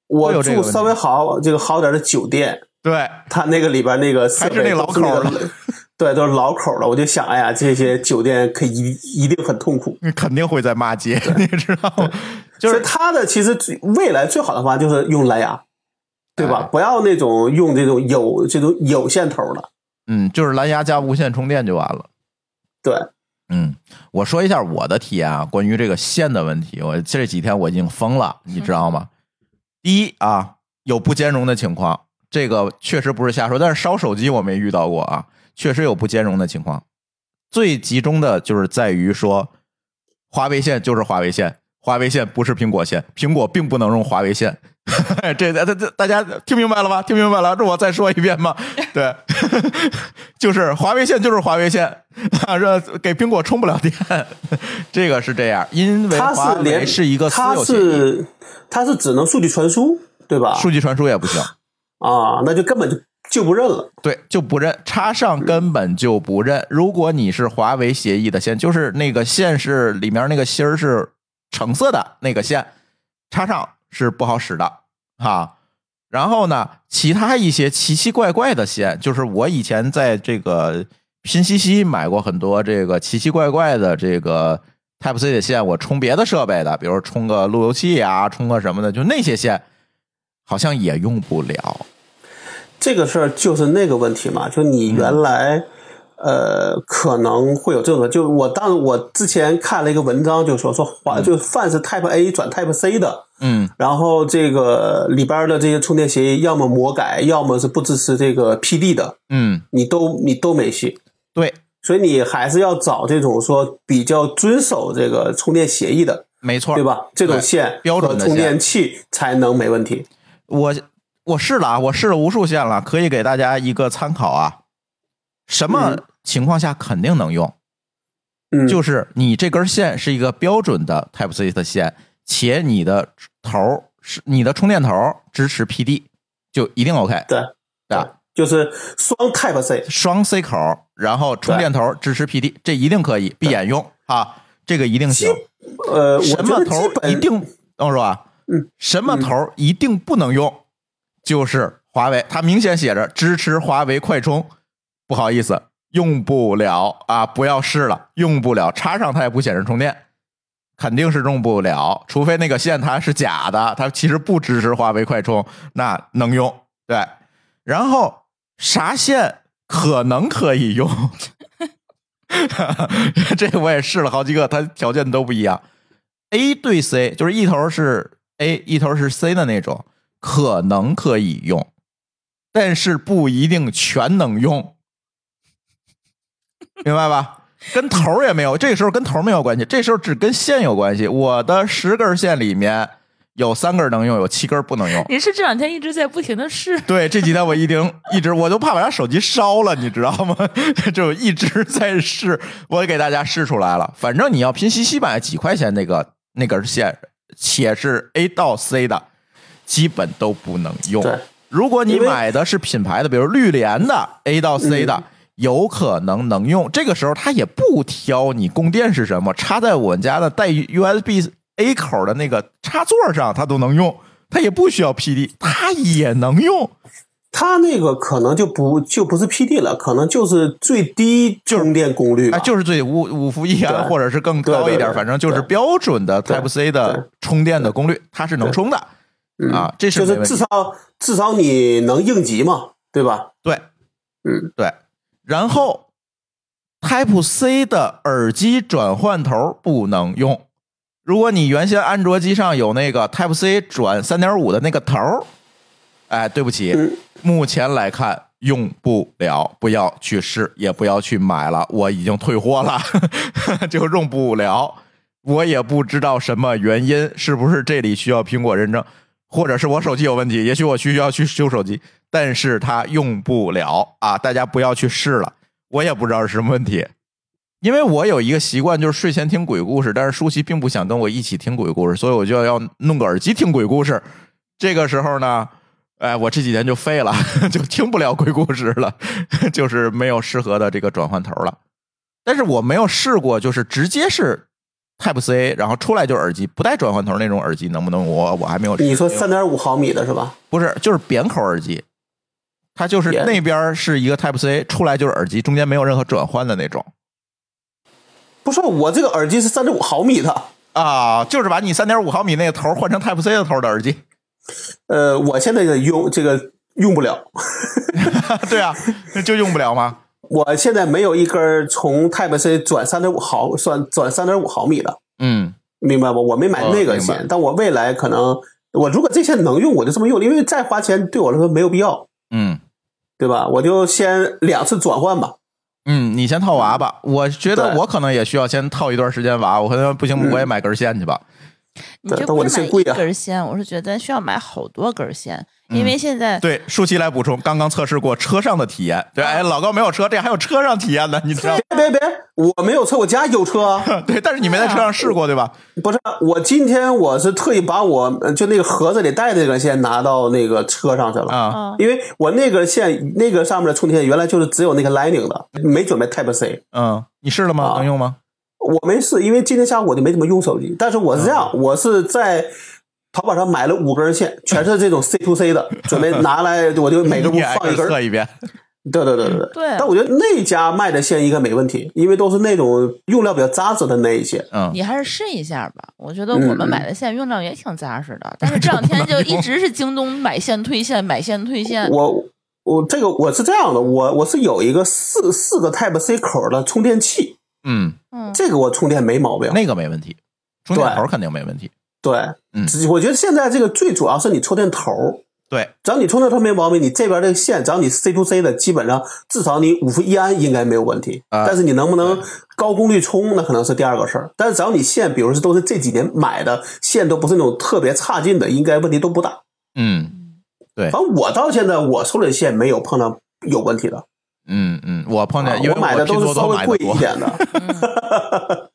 会我住稍微好这个好点的酒店，对，它那个里边那个设还是那老口儿 *laughs* 对，都是老口儿的。我就想，哎呀，这些酒店可一一定很痛苦。你肯定会在骂街，*laughs* 你知道吗？就是所以它的其实最未来最好的方法就是用蓝牙，对吧？哎不要那种用这种有这种有线头的。嗯，就是蓝牙加无线充电就完了。对，嗯，我说一下我的体验啊，关于这个线的问题，我这几天我已经疯了，你知道吗？第一啊，有不兼容的情况，这个确实不是瞎说，但是烧手机我没遇到过啊，确实有不兼容的情况。最集中的就是在于说，华为线就是华为线，华为线不是苹果线，苹果并不能用华为线。*laughs* 这这这大家听明白了吗？听明白了？让我再说一遍吗？*laughs* 对，*laughs* 就是华为线就是华为线啊，这给苹果充不了电，这个是这样，因为它华为是连是一个私它有协议，是它是只能数据传输，对吧？数据传输也不行。啊，那就根本就就不认了。对，就不认，插上根本就不认。如果你是华为协议的线，就是那个线是里面那个芯儿是橙色的那个线，插上是不好使的哈。然后呢，其他一些奇奇怪怪的线，就是我以前在这个拼夕夕买过很多这个奇奇怪怪的这个 Type C 的线，我充别的设备的，比如充个路由器啊，充个什么的，就那些线好像也用不了。这个事儿就是那个问题嘛，就你原来、呃可能会有这种，就我当我之前看了一个文章，就说说华就凡是 Type A 转 Type C 的，嗯然后这个里边的这些充电协议要么魔改，要么是不支持这个 PD 的，嗯，你都你都没戏。对，所以你还是要找这种说比较遵守这个充电协议的，没错，对吧？这种线标准的充电器才能没问题。我我试了啊，我试了无数线了，可以给大家一个参考啊。什么嗯情况下肯定能用？嗯，就是你这根线是一个标准的 Type C 的线，且你的头儿是你的充电头儿支持 PD，就一定 OK。对对吧？就是双 Type C。双 C 口儿，然后充电头儿支持 PD，这一定可以闭眼用啊，这个一定行。呃，什么头儿一定等我说啊，嗯，什么头儿一定不能用，就是华为，它明显写着支持华为快充，不好意思，用不了啊，不要试了，用不了，插上它也不显示充电，肯定是用不了，除非那个线它是假的，它其实不支持华为快充，那能用，对，然后啥线可能可以用。*laughs* 这我也试了好几个，它条件都不一样。A 对 C 就是一头是 A，一头是 C 的那种，可能可以用，但是不一定全能用，明白吧？跟头儿也没有，这个时候跟头儿没有关系，这时候只跟线有关系。我的十根线里面有三根能用，有七根不能用。你是这两天一直在不停的试，对，这几天我一定一直，我都怕把他手机烧了，你知道吗？*laughs* 就一直在试，我给大家试出来了。反正你要拼夕夕买几块钱那个那根线，且是 A 到 C 的，基本都不能用。如果你买的是品牌的，比如绿联的 A 到 C 的，有可能能用。这个时候它也不挑你供电是什么，插在我们家的带 USB A 口的那个插座上，它都能用。它也不需要 PD，它也能用。它那个可能就不就不是 PD 了，可能就是最低充电功率吧啊，就是最五五伏一安，或者是更高一点，反正就是标准的 Type C 的充电的功率，它是能充的嗯啊，这是就是至少至少你能应急嘛，对吧？对，嗯，对。然后 Type C 的耳机转换头不能用。如果你原先安卓机上有那个 Type C 转三点五的那个头儿，哎，对不起，嗯目前来看用不了，不要去试，也不要去买了，我已经退货了，*laughs* 就用不了。我也不知道什么原因，是不是这里需要苹果认证，或者是我手机有问题？也许我需要去修手机，但是它用不了啊！大家不要去试了，我也不知道是什么问题。因为我有一个习惯，就是睡前听鬼故事，但是舒淇并不想跟我一起听鬼故事，所以我就要弄个耳机听鬼故事。这个时候呢，哎，我这几天就废了，*laughs* 就听不了鬼故事了，*laughs* 就是没有适合的这个转换头了。但是我没有试过，就是直接是 Type C，然后出来就是耳机，不带转换头那种耳机，能不能我我还没有。你说三点五毫米的是吧？不是，就是扁口耳机，它就是那边是一个 Type C，出来就是耳机，中间没有任何转换的那种不是，我这个耳机是三点五毫米的。啊，就是把你三点五毫米那个头换成 Type C 的头的耳机。呃，我现在也用这个用不了，*laughs* 对啊，就用不了吗？我现在没有一根从 Type C 转三点五毫转转三点五毫米的，嗯，明白不？我没买那个线，但我未来可能，我如果这线能用，我就这么用，因为再花钱对我来说没有必要，嗯对吧？我就先两次转换吧。嗯，你先套娃吧。我觉得我可能也需要先套一段时间娃，我可能不行，嗯我也买根线去吧。你对但我这不是买一的线贵啊根线，我是觉得需要买好多根线，嗯因为现在对，舒淇来补充，刚刚测试过车上的体验。对，哎，老高没有车，这还有车上体验呢，你知道？别别别，我没有车，我家有车啊。*laughs* 对，但是你没在车上试过，对吧？不是，我今天我是特意把我呃就那个盒子里带的那根线拿到那个车上去了，啊，嗯因为我那个线那个上面的充电线原来就是只有那个 Lightning 的，没准备 Type C。嗯，你试了吗？啊能用吗？我没试，因为今天下午我就没怎么用手机。但是我是这样，我是在淘宝上买了五根线，全是这种 C to C 的，准备拿来我就每个屋 *laughs* 放一根。测一遍。对对对对对但我觉得那家卖的线应该没问题，因为都是那种用料比较扎实的那一些。嗯，你还是试一下吧。我觉得嗯我们买的线用料也挺扎实的，但是这两天就一直是京东买线退线，买线退线。我我这个我是这样的，我我是有一个四四个 Type C 口的充电器，嗯，嗯，这个我充电没毛病。那个没问题，充电对头肯定没问题。对，嗯只我觉得现在这个最主要是你充电头，对，只要你充电头没毛病，你这边这个线，只要你 C to C 的，基本上至少你五伏一安应该没有问题。啊但是你能不能高功率充，那可能是第二个事儿。但是只要你线，比如说都是这几年买的线，都不是那种特别差劲的，应该问题都不大。嗯对反正我到现在我充的线没有碰到有问题的，嗯嗯，我碰见，啊因为我买的都是稍微贵一点的多一。点 *laughs* 的。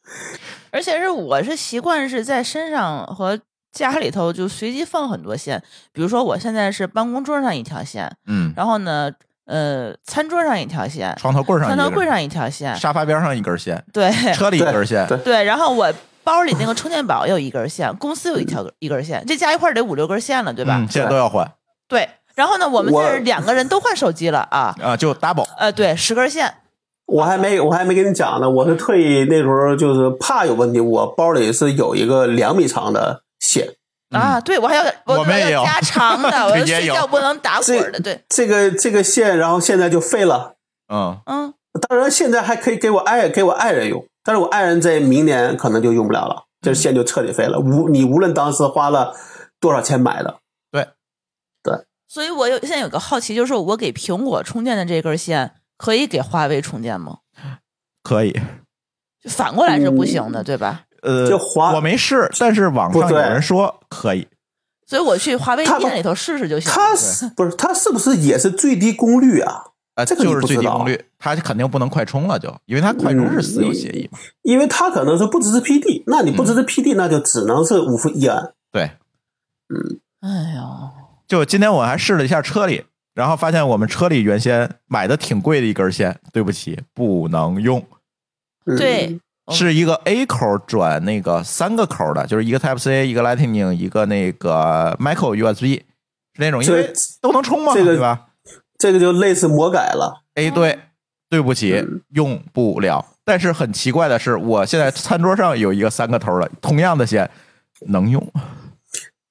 而且是我是习惯是在身上和家里头就随机放很多线，比如说我现在是办公桌上一条线，嗯，然后呢，呃，餐桌上一条线，床头柜上床头柜上一条线，沙发边上一根线，对车里一根线。对对，然后我包里那个充电宝有一根线，公司有一条一根线，这加一块得五六根线了，对吧？嗯，现在都要换对。然后呢，我们我这两个人都换手机了啊，啊，就 double。呃，对，十根线，我还没我还没跟你讲呢，我是特意那时候就是怕有问题，我包里是有一个两米长的线。啊，对我还要我们也有加长的，*laughs* 我要睡觉不能打滚儿的，对，这个这个线，然后现在就废了。嗯，嗯，当然，现在还可以给我爱给我爱人用，但是我爱人在明年可能就用不了了，这线就彻底废了。无你无论当时花了多少钱买的，对对所以我有现在有个好奇，就是我给苹果充电的这根线可以给华为充电吗？可以。就反过来是不行的，对吧？呃，就华我没试，但是网上有人说可以。所以我去华为店里头试试就行。它是不是它是不是也是最低功率啊？啊，这个就是最低功率，它肯定不能快充了，就因为它快充是私有协议嘛。因为它可能是不支持 PD，那你不嗯支持 PD，、那就只能是五伏一安。对，嗯哎呦，就今天我还试了一下车里，然后发现我们车里原先买的挺贵的一根线，对不起，不能用，嗯、对，哦是一个 A 口转那个三个口的，就是一个 Type C，一个 Lightning，一个那个 Micro USB，是那种，因这为都能充嘛，这个对吧这个就类似魔改了。哎对，对不起，嗯用不了。但是很奇怪的是，我现在餐桌上有一个三个头的，同样的线能用。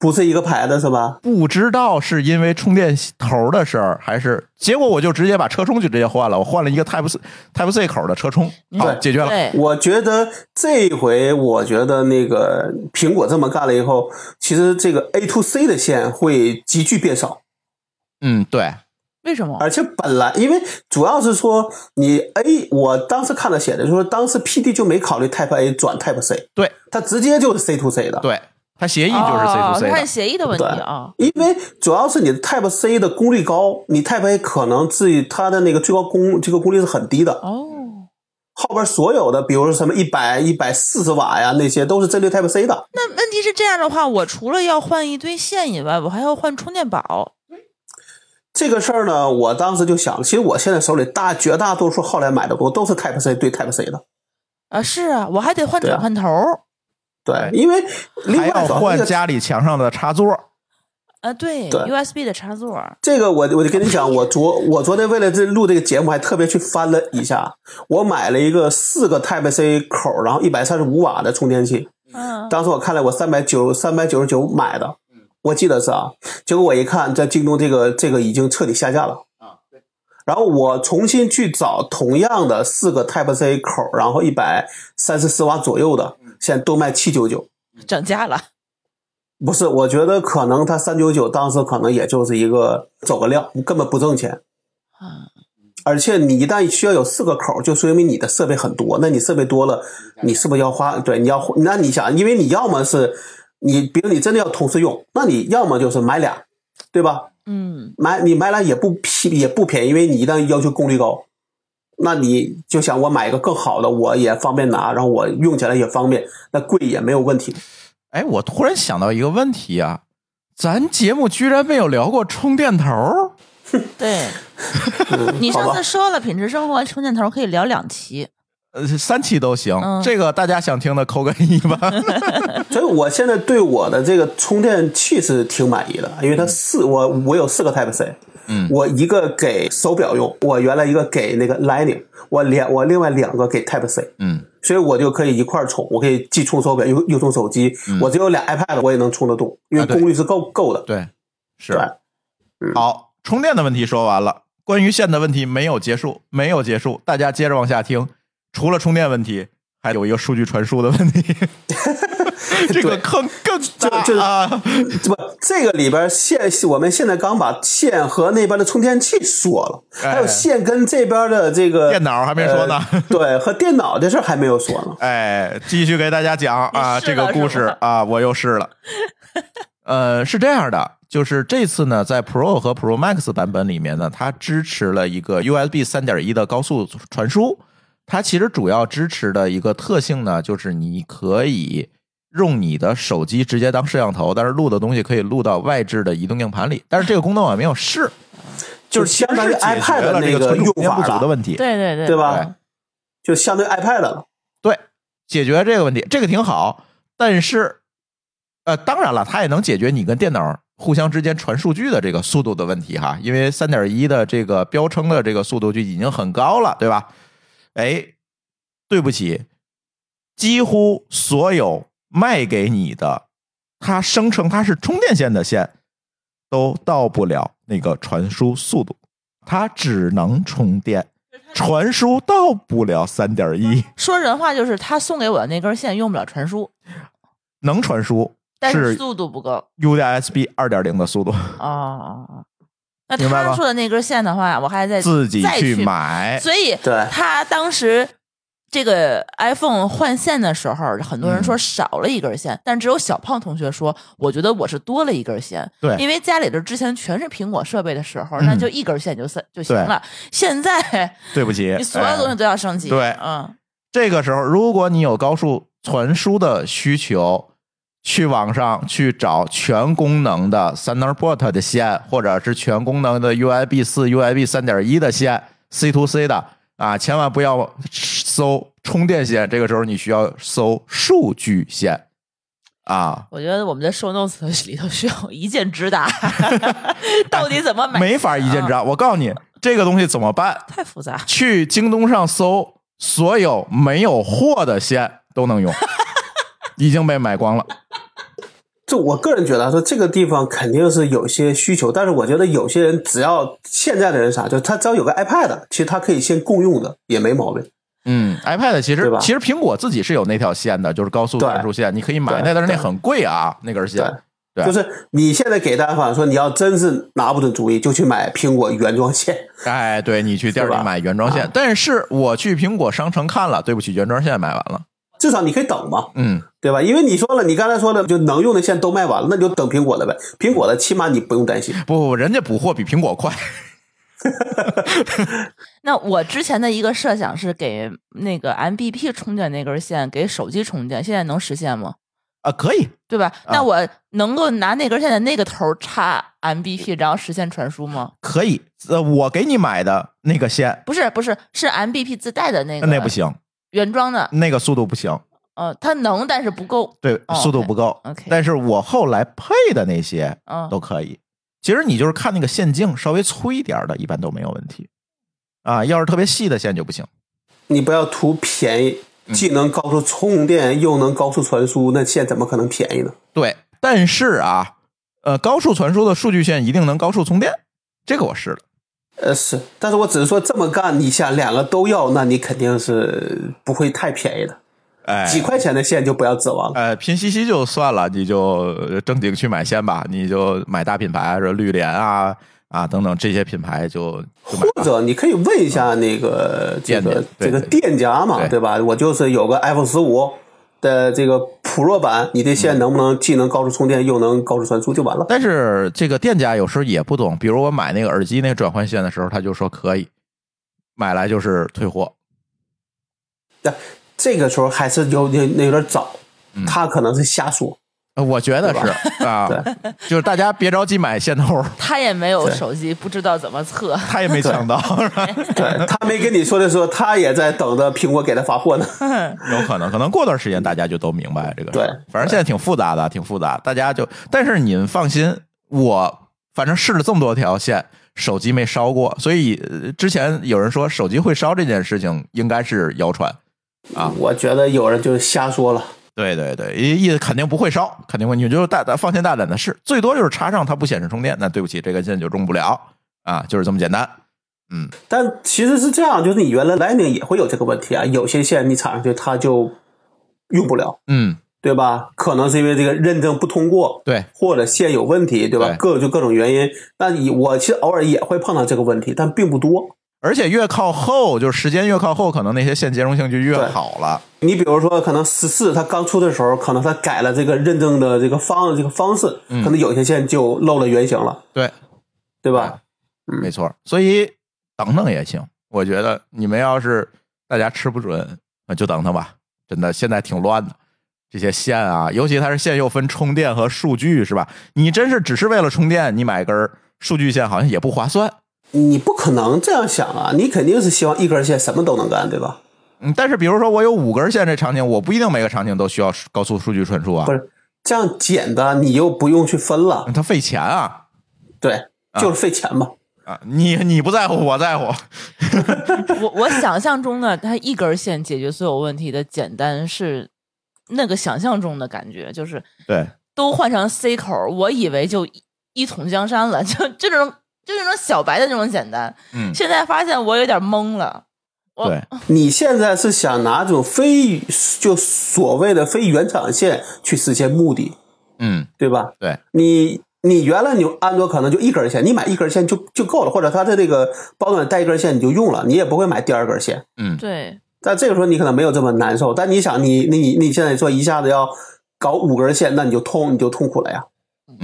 不是一个牌子是吧？不知道是因为充电头的事儿，还是结果我就直接把车充就直接换了，我换了一个 Type C Type C 口的车充，好对解决了。我觉得这回，我觉得那个苹果这么干了以后，其实这个 A to C 的线会急剧变少，嗯，对，为什么？而且本来因为主要是说你 A，我当时看到写的就是说当时 PD 就没考虑 Type A 转 Type C，对，它直接就是 C to C 的，对，它协议就是 C 哦 to C 看的。协议的问题啊。因为主要是你的 Type C 的功率高，你 Type A 可能自己它的那个最高功这个功率是很低的，哦，后边所有的比如说什么一百一百四十瓦呀，那些都是针对 Type C 的。那问题是这样的话，我除了要换一堆线以外，我还要换充电宝。这个事儿呢，我当时就想，其实我现在手里大绝大多数后来买的多都是 Type C 对 Type C 的，啊，是啊，我还得换转换头儿。对，因为另还要外主要换家里墙上的插座，啊，对对 USB 的插座。这个我我就跟你讲，我昨我昨天为了这录这个节目，还特别去翻了一下，我买了一个四个 Type C 口，然后一百三十五瓦的充电器，嗯，当时我看了我三百九三百九十九买的，我记得是啊，结果我一看在京东这个这个已经彻底下架了然后我重新去找同样的四个 Type C 口，然后一百三十四瓦左右的，现在都卖七九九。涨价了。不是，我觉得可能它三九九当时可能也就是一个走个量，根本不挣钱。啊，而且你一旦需要有四个口，就说明你的设备很多。那你设备多了，你是不是要花？对，你要那你想，因为你要么是你比如你真的要同时用，那你要么就是买俩，对吧？嗯，买你买来也不便也不便宜，因为你一旦要求功率高，那你就想我买一个更好的，我也方便拿，然后我用起来也方便，那贵也没有问题。哎，我突然想到一个问题啊，咱节目居然没有聊过充电头儿。对，嗯 *laughs* 你上次说了品质生活充电头可以聊两期，呃，三期都行，嗯这个大家想听的扣个一吧。*laughs* 所以我现在对我的这个充电器是挺满意的，因为它四我我有四个 Type C，嗯我一个给手表用，我原来一个给那个 Lightning，我两我另外两个给 Type C，嗯，所以我就可以一块儿充，我可以既充手表又又充手机，我只有俩 iPad 我也能充得动，因为功率是够够的。对，是对好，充电的问题说完了，关于线的问题没有结束，没有结束，大家接着往下听。除了充电问题，还有一个数据传输的问题，*laughs* 这个对坑更大啊！不，这个里边线，我们现在刚把线和那边的充电器说了，哎还有线跟这边的这个电脑还没说呢呃对，和电脑的事儿还没有说呢。*laughs* 哎，继续给大家讲啊，这个故事啊，我又试了。*laughs* 呃，是这样的，就是这次呢，在 Pro 和 Pro Max 版本里面呢，它支持了一个 USB 三点一的高速传输。它其实主要支持的一个特性呢，就是你可以用你的手机直接当摄像头，但是录的东西可以录到外置的移动硬盘里。但是这个功能我还没有试，就是相当于 iPad 的那个这个存储不足的问题。对对对对吧？就相对 iPad 了。对，解决这个问题，这个挺好。但是，呃，当然了，它也能解决你跟电脑互相之间传数据的这个速度的问题哈，因为三点一的这个标称的这个速度就已经很高了，对吧？哎，对不起，几乎所有卖给你的，它声称它是充电线的线，都到不了那个传输速度，它只能充电，传输到不了三点一。说人话就是他送给我的那根线用不了传输，能传输但是是速度不够。UDSB 二点零的速度，哦哦哦，那他说的那根线的话，我还在自己再去去买。所以对他当时这个 iPhone 换线的时候，很多人说少了一根线，但只有小胖同学说，我觉得我是多了一根线。对因为家里的之前全是苹果设备的时候，嗯那就一根线就算就行了。现在对不起，你所有东西哎都要升级。对嗯，这个时候，如果你有高速传输的需求，去网上去找全功能的 Thunderbolt 的线，或者是全功能的 USB 四、USB 三点一的线，C to C 的啊，千万不要搜充电线，这个时候你需要搜数据线啊。我觉得我们的 show notes 里头需要一键直达，*laughs* 到底怎么买？没法一键直达。我告诉你，这个东西怎么办？太复杂。去京东上搜，所有没有货的线都能用，已经被买光了。*laughs* 就我个人觉得啊说这个地方肯定是有些需求，但是我觉得有些人只要现在的人啥，就他只要有个 iPad，其实他可以先共用的也没毛病。嗯，iPad 其实其实苹果自己是有那条线的，就是高速对传输线，你可以买，那但是那很贵啊，那根线。对就是你现在给大家反说，你要真是拿不准主意，就去买苹果原装线。哎，对你去店里买原装线啊，但是我去苹果商城看了，对不起，原装线买完了。至少你可以等嘛，嗯，对吧？因为你说了，你刚才说的就能用的线都卖完了，那就等苹果的呗。苹果的起码你不用担心。不不，人家补货比苹果快。*laughs* 那我之前的一个设想是给那个 MBP 充电那根线给手机充电，现在能实现吗？啊，可以，对吧？啊那我能够拿那根线的那个头插 MBP，然后实现传输吗？可以。呃，我给你买的那个线，不是，不是，是 MBP 自带的那个，那不，行，原装的。那个速度不行。呃，它能，但是不够。对，哦速度不够。OK 但是我后来配的那些嗯，都可以。其实你就是看那个线径稍微粗一点的，一般都没有问题。啊，要是特别细的线就不行。你不要图便宜，嗯既能高速充电又能高速传输，那线怎么可能便宜呢？对，但是啊，呃，高速传输的数据线一定能高速充电，这个我试了。呃，是，但是我只是说这么干，你想两个都要，那你肯定是不会太便宜的，哎，几块钱的线就不要指望了。呃，拼夕夕就算了，你就正经去买线吧，你就买大品牌，说绿联啊啊等等这些品牌就就或者你可以问一下那个这店个这个店家嘛，对对吧？我就是有个 iPhone 十五，的这个 Pro 版，你这线能不能既能高速充电又能高速传输就完了。但是这个店家有时候也不懂，比如我买那个耳机那个转换线的时候，他就说可以，买来就是退货。但这个时候还是有有那有点早，嗯他可能是瞎说。呃我觉得是啊，就是大家别着急买线头，他也没有手机，不知道怎么测。他也没抢到，*laughs* 对他没跟你说的时候，他也在等着苹果给他发货呢。*laughs* 有可能，可能过段时间大家就都明白这个事儿。对反正现在挺复杂的，挺复杂，大家就，但是您放心，我反正试了这么多条线，手机没烧过，所以呃之前有人说手机会烧这件事情应该是谣传。啊我觉得有人就瞎说了。对对对，意意思肯定不会烧，肯定会，你就大大放心大胆的试，最多就是插上它不显示充电，那对不起，这根线就用不了啊，就是这么简单。嗯，但其实是这样，就是你原来 Lightning 也会有这个问题啊，有些线你插上去它就用不了，嗯，对吧？可能是因为这个认证不通过，对，或者线有问题，对吧？对各就各种原因。那你我其实偶尔也会碰到这个问题，但并不多。而且越靠后，就是时间越靠后，可能那些线兼容性就越好了。你比如说，可能十四它刚出的时候，可能它改了这个认证的这个方这个方式，嗯可能有些线就露了原形了，对，对吧？嗯没错，所以等等也行。我觉得你们要是大家吃不准，那就等等吧。真的，现在挺乱的，这些线啊，尤其它是线又分充电和数据，是吧？你真是只是为了充电，你买根儿数据线好像也不划算。你不可能这样想啊，你肯定是希望一根线什么都能干，对吧？嗯，但是比如说我有五根线这场景，我不一定每个场景都需要高速数据传输啊不，是这样简单，你又不用去分了，它费钱啊对，就是费钱嘛。啊！你你不在乎，我在乎。*laughs* *laughs* 我我想象中的它一根线解决所有问题的简单是那个想象中的感觉，就是对，都换成 C 口，我以为就一一统江山了，就就这种就那种小白的那种简单。嗯，现在发现我有点懵了。我对，你现在是想拿这种非就所谓的非原厂线去实现目的，嗯，对吧？对，你你原来你安卓可能就一根线，你买一根线就就够了，或者它的这个保暖带一根线你就用了，你也不会买第二根线。嗯，对，但这个时候你可能没有这么难受，但你想你你你你现在说一下子要搞五根线，那你就痛你就痛苦了呀。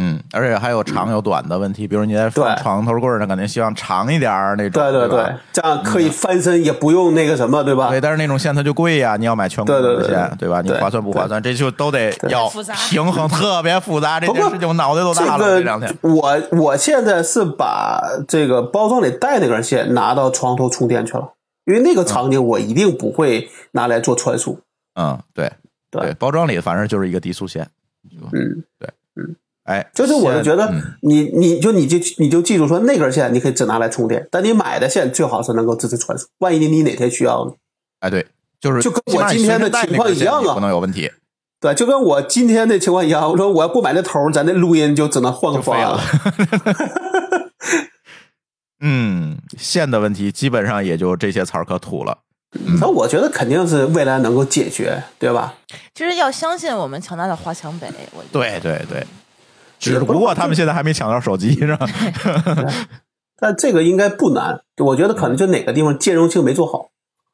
嗯，而且还有长有短的问题，比如你在放床头柜儿上，肯定希望长一点儿那种，对对对，这样可以翻身，也不用那个什么，对吧？对，但是那种线它就贵呀，你要买全国对对对的线，对吧？你划算不划算？这就都得要平衡，特别复杂。这件事情我脑袋都大了，这两天。我我现在是把这个包装里带那根线拿到床头充电去了，因为那个场景我一定不会拿来做传输。嗯，对对包装里反正就是一个低速线。嗯，对嗯，哎，就是我就觉得嗯你你就你就你就记住说那根线你可以只拿来充电，但你买的线最好是能够支持传输，万一你你哪天需要呢？哎，对，就是就跟我今天的情况一样啊不能有问题。对，就跟我今天的情况一样，我说我要不买那头儿，咱这录音就只能换个方案了。*laughs* 嗯，线的问题基本上也就这些词儿可吐了。那我觉得肯定是未来能够解决，对吧？其实要相信我们强大的华强北。我觉得对对对，只不过他们现在还没抢到手机，*laughs* 是吧？但这个应该不难，我觉得可能就哪个地方兼容性没做好。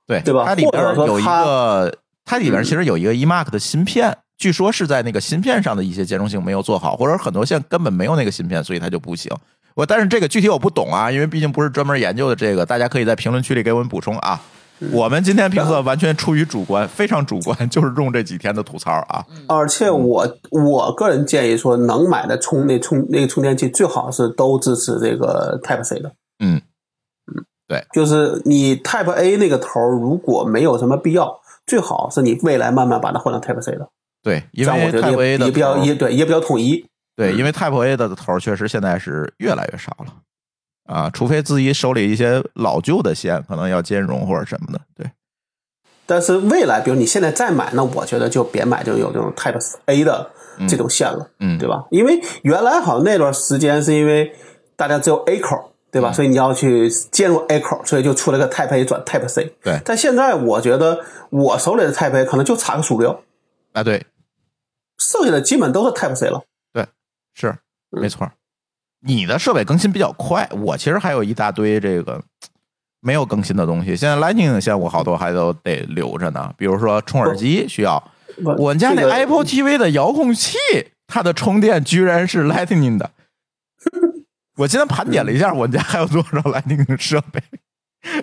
对对吧它里边有一个，它里边其实有一个 eMark 的芯片，据说是在那个芯片上的一些兼容性没有做好，或者很多线根本没有那个芯片，所以它就不行。我但是这个具体我不懂啊，因为毕竟不是专门研究的这个，大家可以在评论区里给我们补充啊。我们今天评测完全出于主观，非常主观，*laughs* 就是用这几天的吐槽啊。而且我我个人建议说，能买的充那充那个充电器最好是都支持这个 Type C 的。嗯。嗯，对，就是你 Type A 那个头如果没有什么必要，最好是你未来慢慢把它换成 Type C 的，对，因为我觉得 Type A 的也也比较头也对也比较统一。对，因为 Type A 的头确实现在是越来越少了啊，除非自己手里一些老旧的线可能要兼容或者什么的。对，但是未来，比如你现在再买，那我觉得就别买就有这种 Type A 的这种线了，嗯对吧？因为原来好像那段时间是因为大家只有 A 口，对吧？嗯所以你要去兼容 A 口，所以就出了个 Type A 转 Type C。对但现在我觉得我手里的 Type A 可能就差个鼠标，啊，对，剩下的基本都是 Type C 了。对是嗯没错儿。你的设备更新比较快，我其实还有一大堆这个没有更新的东西。现在 Lightning 线我好多还都得留着呢，比如说充耳机需要，我们家那 Apple TV 的遥控器，它的充电居然是 Lightning 的。*laughs* 我今天盘点了一下，我们家还有多少 Lightning 设备，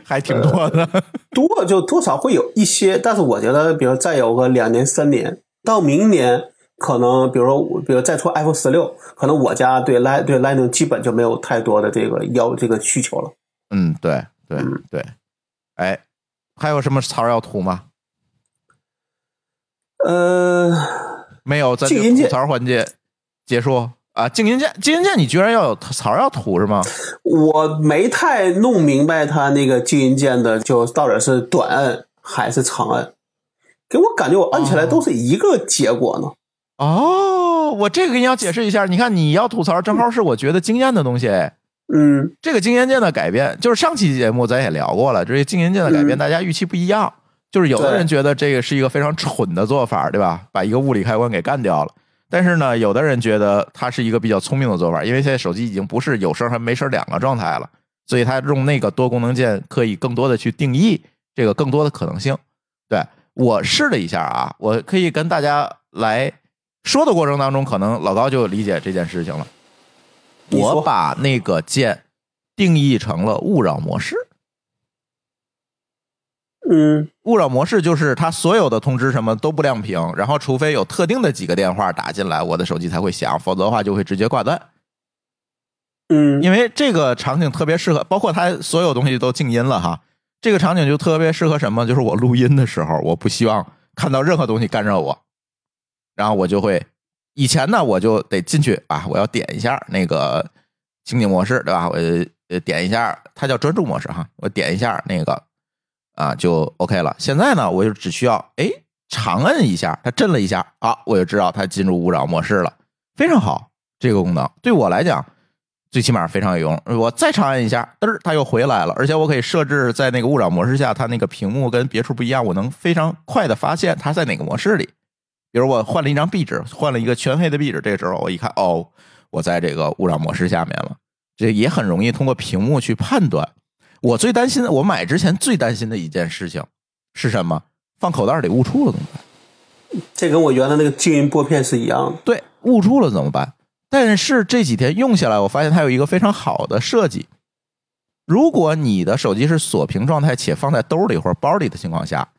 还挺多的。多就多少会有一些，但是我觉得，比如再有个两年三年，到明年可能，比如说我，比如再出 iPhone 十六，可能我家对 Light 对 Lightning 基本就没有太多的这个要这个需求了。嗯，对对嗯对。哎，还有什么槽要吐吗？呃，没有，咱就静音键吐槽环节结束啊。静音键，静音键，你居然要有槽要吐是吗？我没太弄明白它那个静音键的，就到底是短摁还是长摁，给我感觉我摁起来都是一个结果呢。哦，我这个你要解释一下。你看，你要吐槽，正好是我觉得惊艳的东西。哎嗯这个静音键的改变，就是上期节目咱也聊过了，这些静音键的改变，嗯大家预期不一样。就是有的人觉得这个是一个非常蠢的做法，对吧？把一个物理开关给干掉了。但是呢，有的人觉得它是一个比较聪明的做法，因为现在手机已经不是有声和没声两个状态了，所以它用那个多功能键可以更多的去定义这个更多的可能性。对我试了一下啊，我可以跟大家来说的过程当中，可能老高就理解这件事情了。我把那个键定义成了勿扰模式。嗯勿扰模式就是它所有的通知什么都不亮屏，然后除非有特定的几个电话打进来，我的手机才会响，否则的话就会直接挂断。嗯因为这个场景特别适合，包括它所有东西都静音了哈。这个场景就特别适合什么？就是我录音的时候，我不希望看到任何东西干扰我，然后我就会以前呢，我就得进去啊，我要点一下那个情景模式，对吧？我呃点一下，它叫专注模式哈，我点一下那个啊就 OK 了。现在呢，我就只需要哎长摁一下，它震了一下啊，我就知道它进入勿扰模式了，非常好。这个功能对我来讲最起码非常有用。我再长按一下，嘚儿，它又回来了，而且我可以设置在那个勿扰模式下，它那个屏幕跟别处不一样，我能非常快的发现它在哪个模式里。比如我换了一张壁纸，换了一个全黑的壁纸，这个时候我一看，哦，我在这个勿扰模式下面了，这也很容易通过屏幕去判断。我最担心的，我买之前最担心的一件事情是什么？放口袋里误触了怎么办？这跟我原来那个静音拨片是一样的。对，误触了怎么办？但是这几天用下来，我发现它有一个非常好的设计。如果你的手机是锁屏状态且放在兜里或者包里的情况下，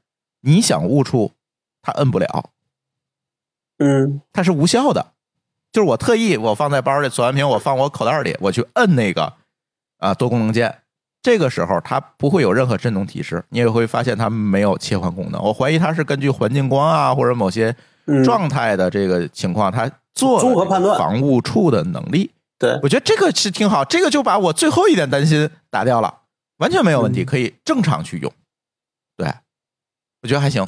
你想误触，它摁不了，嗯它是无效的。就是我特意我放在包里锁完屏，我放我口袋里，我去摁那个啊多功能键，这个时候它不会有任何震动提示，你也会发现它没有切换功能。我怀疑它是根据环境光啊或者某些嗯，状态的这个情况，它做综合判断防误触的能力。对，我觉得这个是挺好，这个就把我最后一点担心打掉了，完全没有问题，嗯可以正常去用。对，我觉得还行。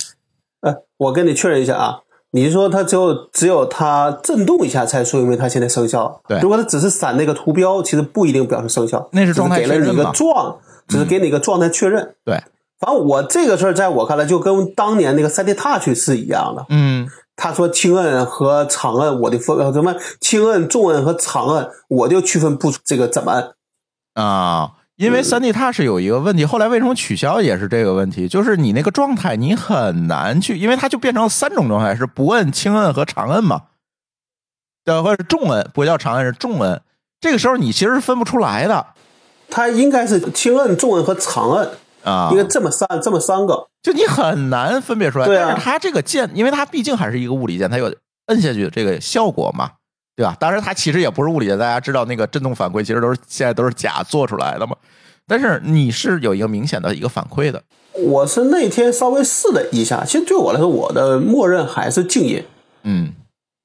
呃，我跟你确认一下啊，你是说它只有只有它震动一下才说明它现在生效？对如果它只是闪那个图标，其实不一定表示生效，那是状态只给了你一个状，只是给你一个状态确认。对，反正我这个事儿在我看来，就跟当年那个三 D Touch 是一样的。嗯，他说轻摁和长摁，我的分呃什么轻摁、重摁和长摁，我就区分不出这个怎么摁。啊，因为三 D Touch 有一个问题，后来为什么取消也是这个问题，就是你那个状态你很难去，因为它就变成了三种状态，是不摁、轻摁和长摁嘛，对，或者是重摁，不叫长摁是重摁，这个时候你其实是分不出来的。它应该是轻摁、重摁和长摁，啊。应，该这么三这么三个。就你很难分别出来。对啊。但是它这个键，因为它毕竟还是一个物理键，它有摁下去的这个效果嘛，对吧？当然，它其实也不是物理的，大家知道那个震动反馈其实都是现在都是假做出来的嘛。但是你是有一个明显的一个反馈的，我是那天稍微试了一下，其实对我来说，我的默认还是静音。嗯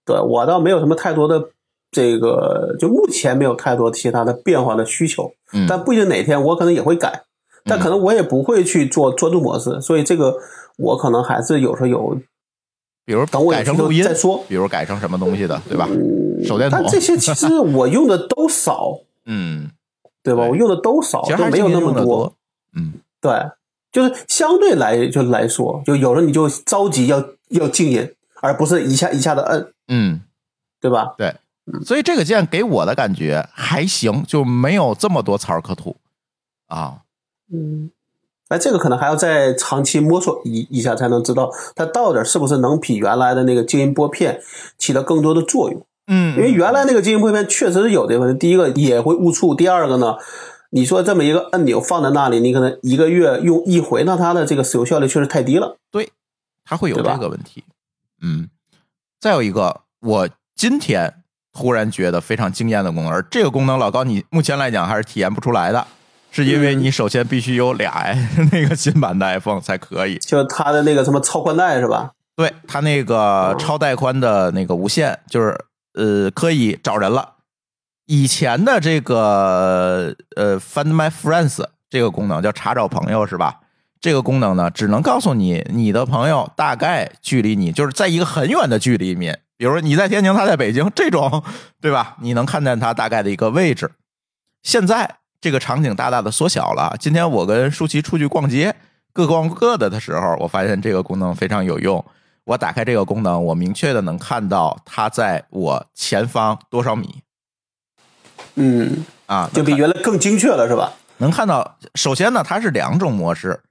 对我倒没有什么太多的这个，就目前没有太多其他的变化的需求。嗯，但不一定哪天我可能也会改，但可能我也不会去做专注模式，所以这个我可能还是有时候有比如等我改成录音再说。比如改成什么东西的，对吧？手电筒但，这些其实我用的都少，*laughs* 嗯，对吧？我用的都少，其实还没有那么多。多，嗯对，就是相对来就来说，就有时候你就着急要要静音，而不是一下一下的摁，嗯，对吧？对。所以这个键给我的感觉还行，就没有这么多槽儿可吐啊。嗯，哎，这个可能还要再长期摸索一一下，才能知道它到底是不是能比原来的那个静音拨片起到更多的作用。嗯，因为原来那个静音拨片确实是有这个问题，第一个也会误触，第二个呢，你说这么一个按钮放在那里，你可能一个月用一回，那它的这个使用效率确实太低了。对，它会有这个问题。嗯，再有一个，我今天突然觉得非常惊艳的功能，而这个功能老高你目前来讲还是体验不出来的，是因为嗯你首先必须有俩 *laughs* 那个新版的 iPhone 才可以。就它的那个什么超宽带是吧？对它那个超带宽的那个无线，就是呃可以找人了。以前的这个呃 Find My Friends 这个功能叫查找朋友是吧？这个功能呢，只能告诉你你的朋友大概距离你就是在一个很远的距离里面，比如说你在天津，他在北京，这种对吧？你能看见他大概的一个位置。现在这个场景大大的缩小了。今天我跟舒淇出去逛街，各逛各的的时候，我发现这个功能非常有用。我打开这个功能，我明确的能看到它在我前方多少米嗯，啊，就比原来更精确了是吧？能看到。首先呢，它是两种模式。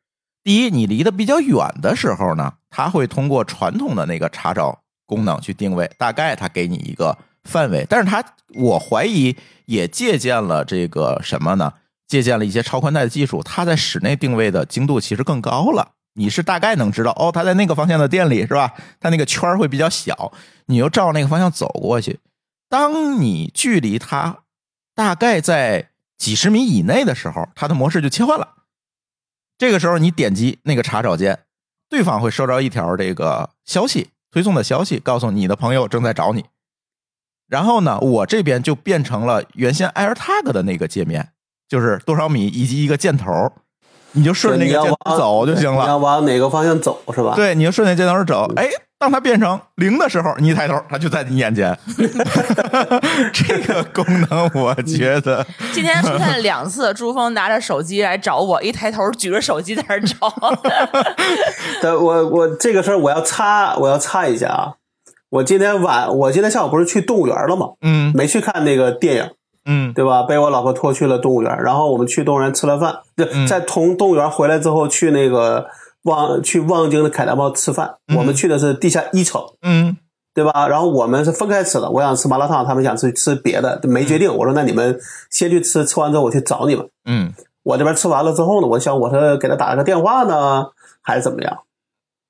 第一，你离得比较远的时候呢，它会通过传统的那个查找功能去定位，大概它给你一个范围。但是它，我怀疑也借鉴了这个什么呢？借鉴了一些超宽带的技术，它在室内定位的精度其实更高了。你是大概能知道哦，他在那个方向的店里是吧？他那个圈会比较小，你就照那个方向走过去。当你距离他大概在几十米以内的时候，他的模式就切换了。这个时候你点击那个查找键，对方会收到一条这个消息推送的消息，告诉你的朋友正在找你。然后呢，我这边就变成了原先 AirTag 的那个界面，就是多少米以及一个箭头，你就顺着那你要个箭头走就行了你要。往哪个方向走是吧？对，你就顺着箭头走。哎，当它变成零的时候，你一抬头，它就在你眼前。*laughs* *laughs* 这个功能，我觉得今天出现了两次，朱峰拿着手机来找我，一抬头举着手机在那儿找。*laughs* 但我我这个事儿我要擦我要擦一下啊！我今天晚我今天下午不是去动物园了吗？嗯没去看那个电影，嗯对吧？被我老婆拖去了动物园，然后我们去动物园吃了饭，对，嗯在从动物园回来之后去那个望去望京的凯达茂吃饭，我们去的是地下一层。嗯对吧？然后我们是分开吃的，我想吃麻辣烫，他们想吃吃别的，没决定。我说那你们先去吃，吃完之后我去找你们。嗯我这边吃完了之后呢，我想我是给他打了个电话呢，还是怎么样？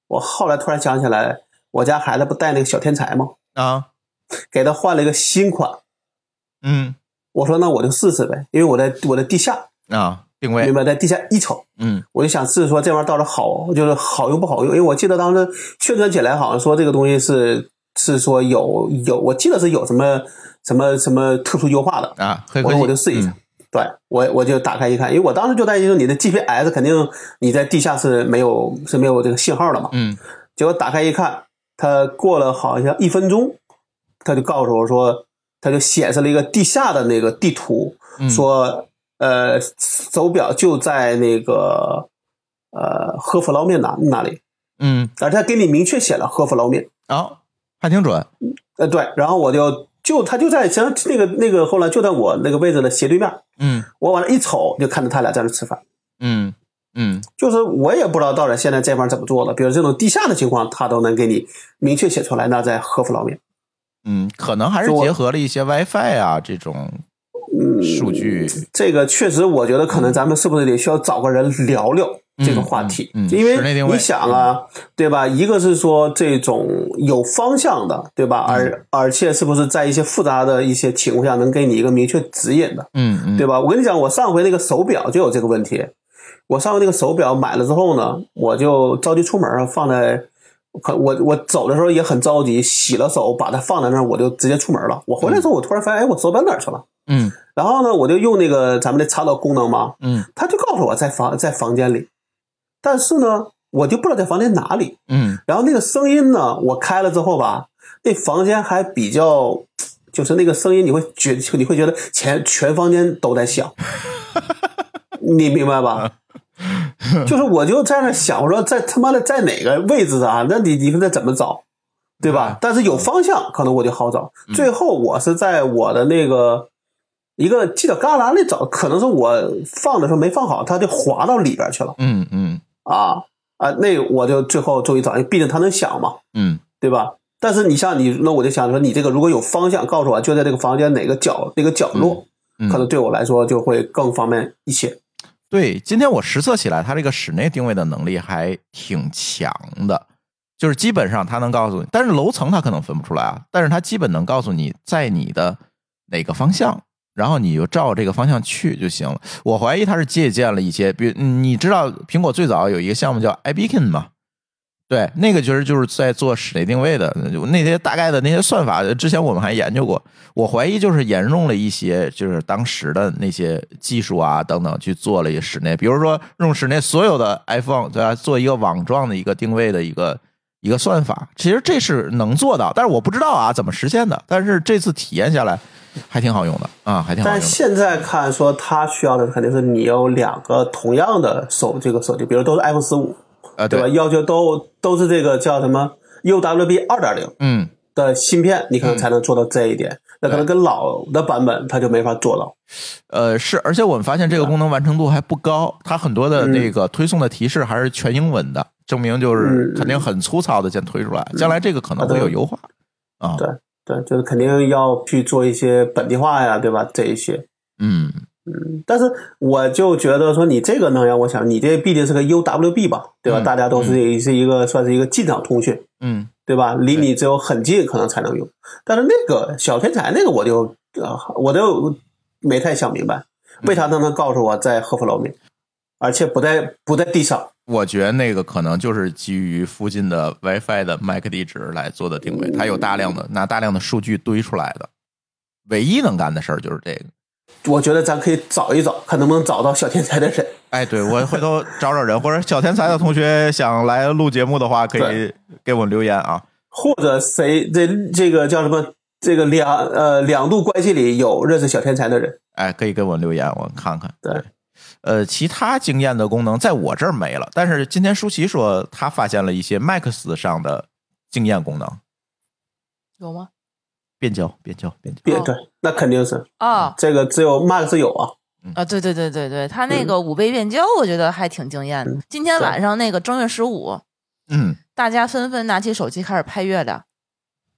我后来突然想起来，我家孩子不带那个小天才吗？啊给他换了一个新款。嗯我说那我就试试呗，因为我在我在地下，啊，定位明白，在地下一瞅，嗯我就想试试说这玩意儿到底好，就是好用不好用。因为我记得当时宣传起来好像说这个东西是是说有有，我记得是有什么什么什么特殊优化的。啊，黑科我说我就试一下，嗯对我我就打开一看，因为我当时就担心说你的 GPS 肯定你在地下是没有是没有这个信号的嘛。嗯结果打开一看，它过了好像一分钟，他就告诉我说，他就显示了一个地下的那个地图，嗯说呃手表就在那个呃喝府捞面那那里，嗯，而且他给你明确写了喝府捞面。哦，还挺准，呃，对，然后我就就他就在像那个那个后来就在我那个位置的斜对面，嗯我往那一瞅，就看到他俩在那吃饭。嗯嗯就是我也不知道到底现在这方怎么做了，比如这种地下的情况，他都能给你明确写出来，那在喝府捞面。嗯，可能还是结合了一些 WiFi 啊这种嗯，数据，这个确实，我觉得可能咱们是不是得需要找个人聊聊这个话题？嗯嗯嗯因为你想啊，对吧？一个是说这种有方向的，对吧？嗯而而且是不是在一些复杂的一些情况下，能给你一个明确指引的，嗯嗯，对吧？我跟你讲，我上回那个手表就有这个问题。我上回那个手表买了之后呢，我就着急出门啊，放在。可我我走的时候也很着急，洗了手，把它放在那儿，我就直接出门了。我回来之后，我突然发现，哎，我手表哪儿去了？嗯然后呢，我就用那个咱们的查找功能嘛，嗯他就告诉我在房在房间里，但是呢，我就不知道在房间哪里。嗯然后那个声音呢，我开了之后吧，那房间还比较，就是那个声音，你会觉你会觉得全全房间都在响，*laughs* 你明白吧？*laughs* 就是我就在那想，我说在他妈的在哪个位置啊？那你你说这怎么找，对吧？但是有方向，可能我就好找。最后我是在我的那个一个犄角旮旯里找，可能是我放的时候没放好，它就滑到里边去了嗯嗯啊啊！那我就最后终于找，毕竟它能响嘛，嗯对吧？但是你像你，那我就想说，你这个如果有方向，告诉我就在这个房间哪个角那个角落，嗯，可能对我来说就会更方便一些。对，今天我实测起来，它这个室内定位的能力还挺强的，就是基本上它能告诉你，但是楼层它可能分不出来啊，但是它基本能告诉你在你的哪个方向，然后你就照这个方向去就行了。我怀疑它是借鉴了一些，比如你知道苹果最早有一个项目叫 iBeacon 吗？对，那个其实就是在做室内定位的，那些大概的那些算法，之前我们还研究过。我怀疑就是沿用了一些就是当时的那些技术啊等等去做了一个室内，比如说用室内所有的 iPhone 对吧，做一个网状的一个定位的一个一个算法，其实这是能做到，但是我不知道啊怎么实现的。但是这次体验下来还挺好用的啊，还挺好用的。但现在看说它需要的肯定是你有两个同样的手这个手机，比如都是 iPhone 十五，呃，对吧？要求都都是这个叫什么 UWB 二点零嗯，的芯片，你可能才能做到这一点。那可能跟老的版本它就没法做到。呃，是，而且我们发现这个功能完成度还不高，它很多的那个推送的提示还是全英文的，证明就是嗯肯定很粗糙的先推出来，将来这个可能会有优化啊。对对，就是肯定要去做一些本地化呀，对吧？这一些。嗯，但是我就觉得说，你这个能让我想，你这毕竟是个 UWB 吧，对吧？嗯大家都是是一个算是一个近场通讯，嗯，对吧？离你只有很近，可能才能用。但是那个小天才那个，我就呃，我就没太想明白，为啥他能告诉我在赫夫楼面，而且不在不在地上？我觉得那个可能就是基于附近的 WiFi 的 MAC 地址来做的定位，它有大量的拿大量的数据堆出来的，唯一能干的事儿就是这个。我觉得咱可以找一找，看能不能找到小天才的人。哎，对我回头找找人，或者小天才的同学想来录节目的话，可以给我留言啊。或者谁这这个叫什么？这个两呃两度关系里有认识小天才的人，哎，可以给我留言，我看看。对，呃，其他经验的功能在我这儿没了，但是今天舒淇说他发现了一些 Max 上的经验功能，有吗？变焦、变焦、变焦。变对，那肯定是。啊这个只有 Max 有啊。啊，对对对对对，它那个五倍变焦，我觉得还挺惊艳的。今天晚上那个正月十五，嗯。大家纷纷拿起手机开始拍月亮，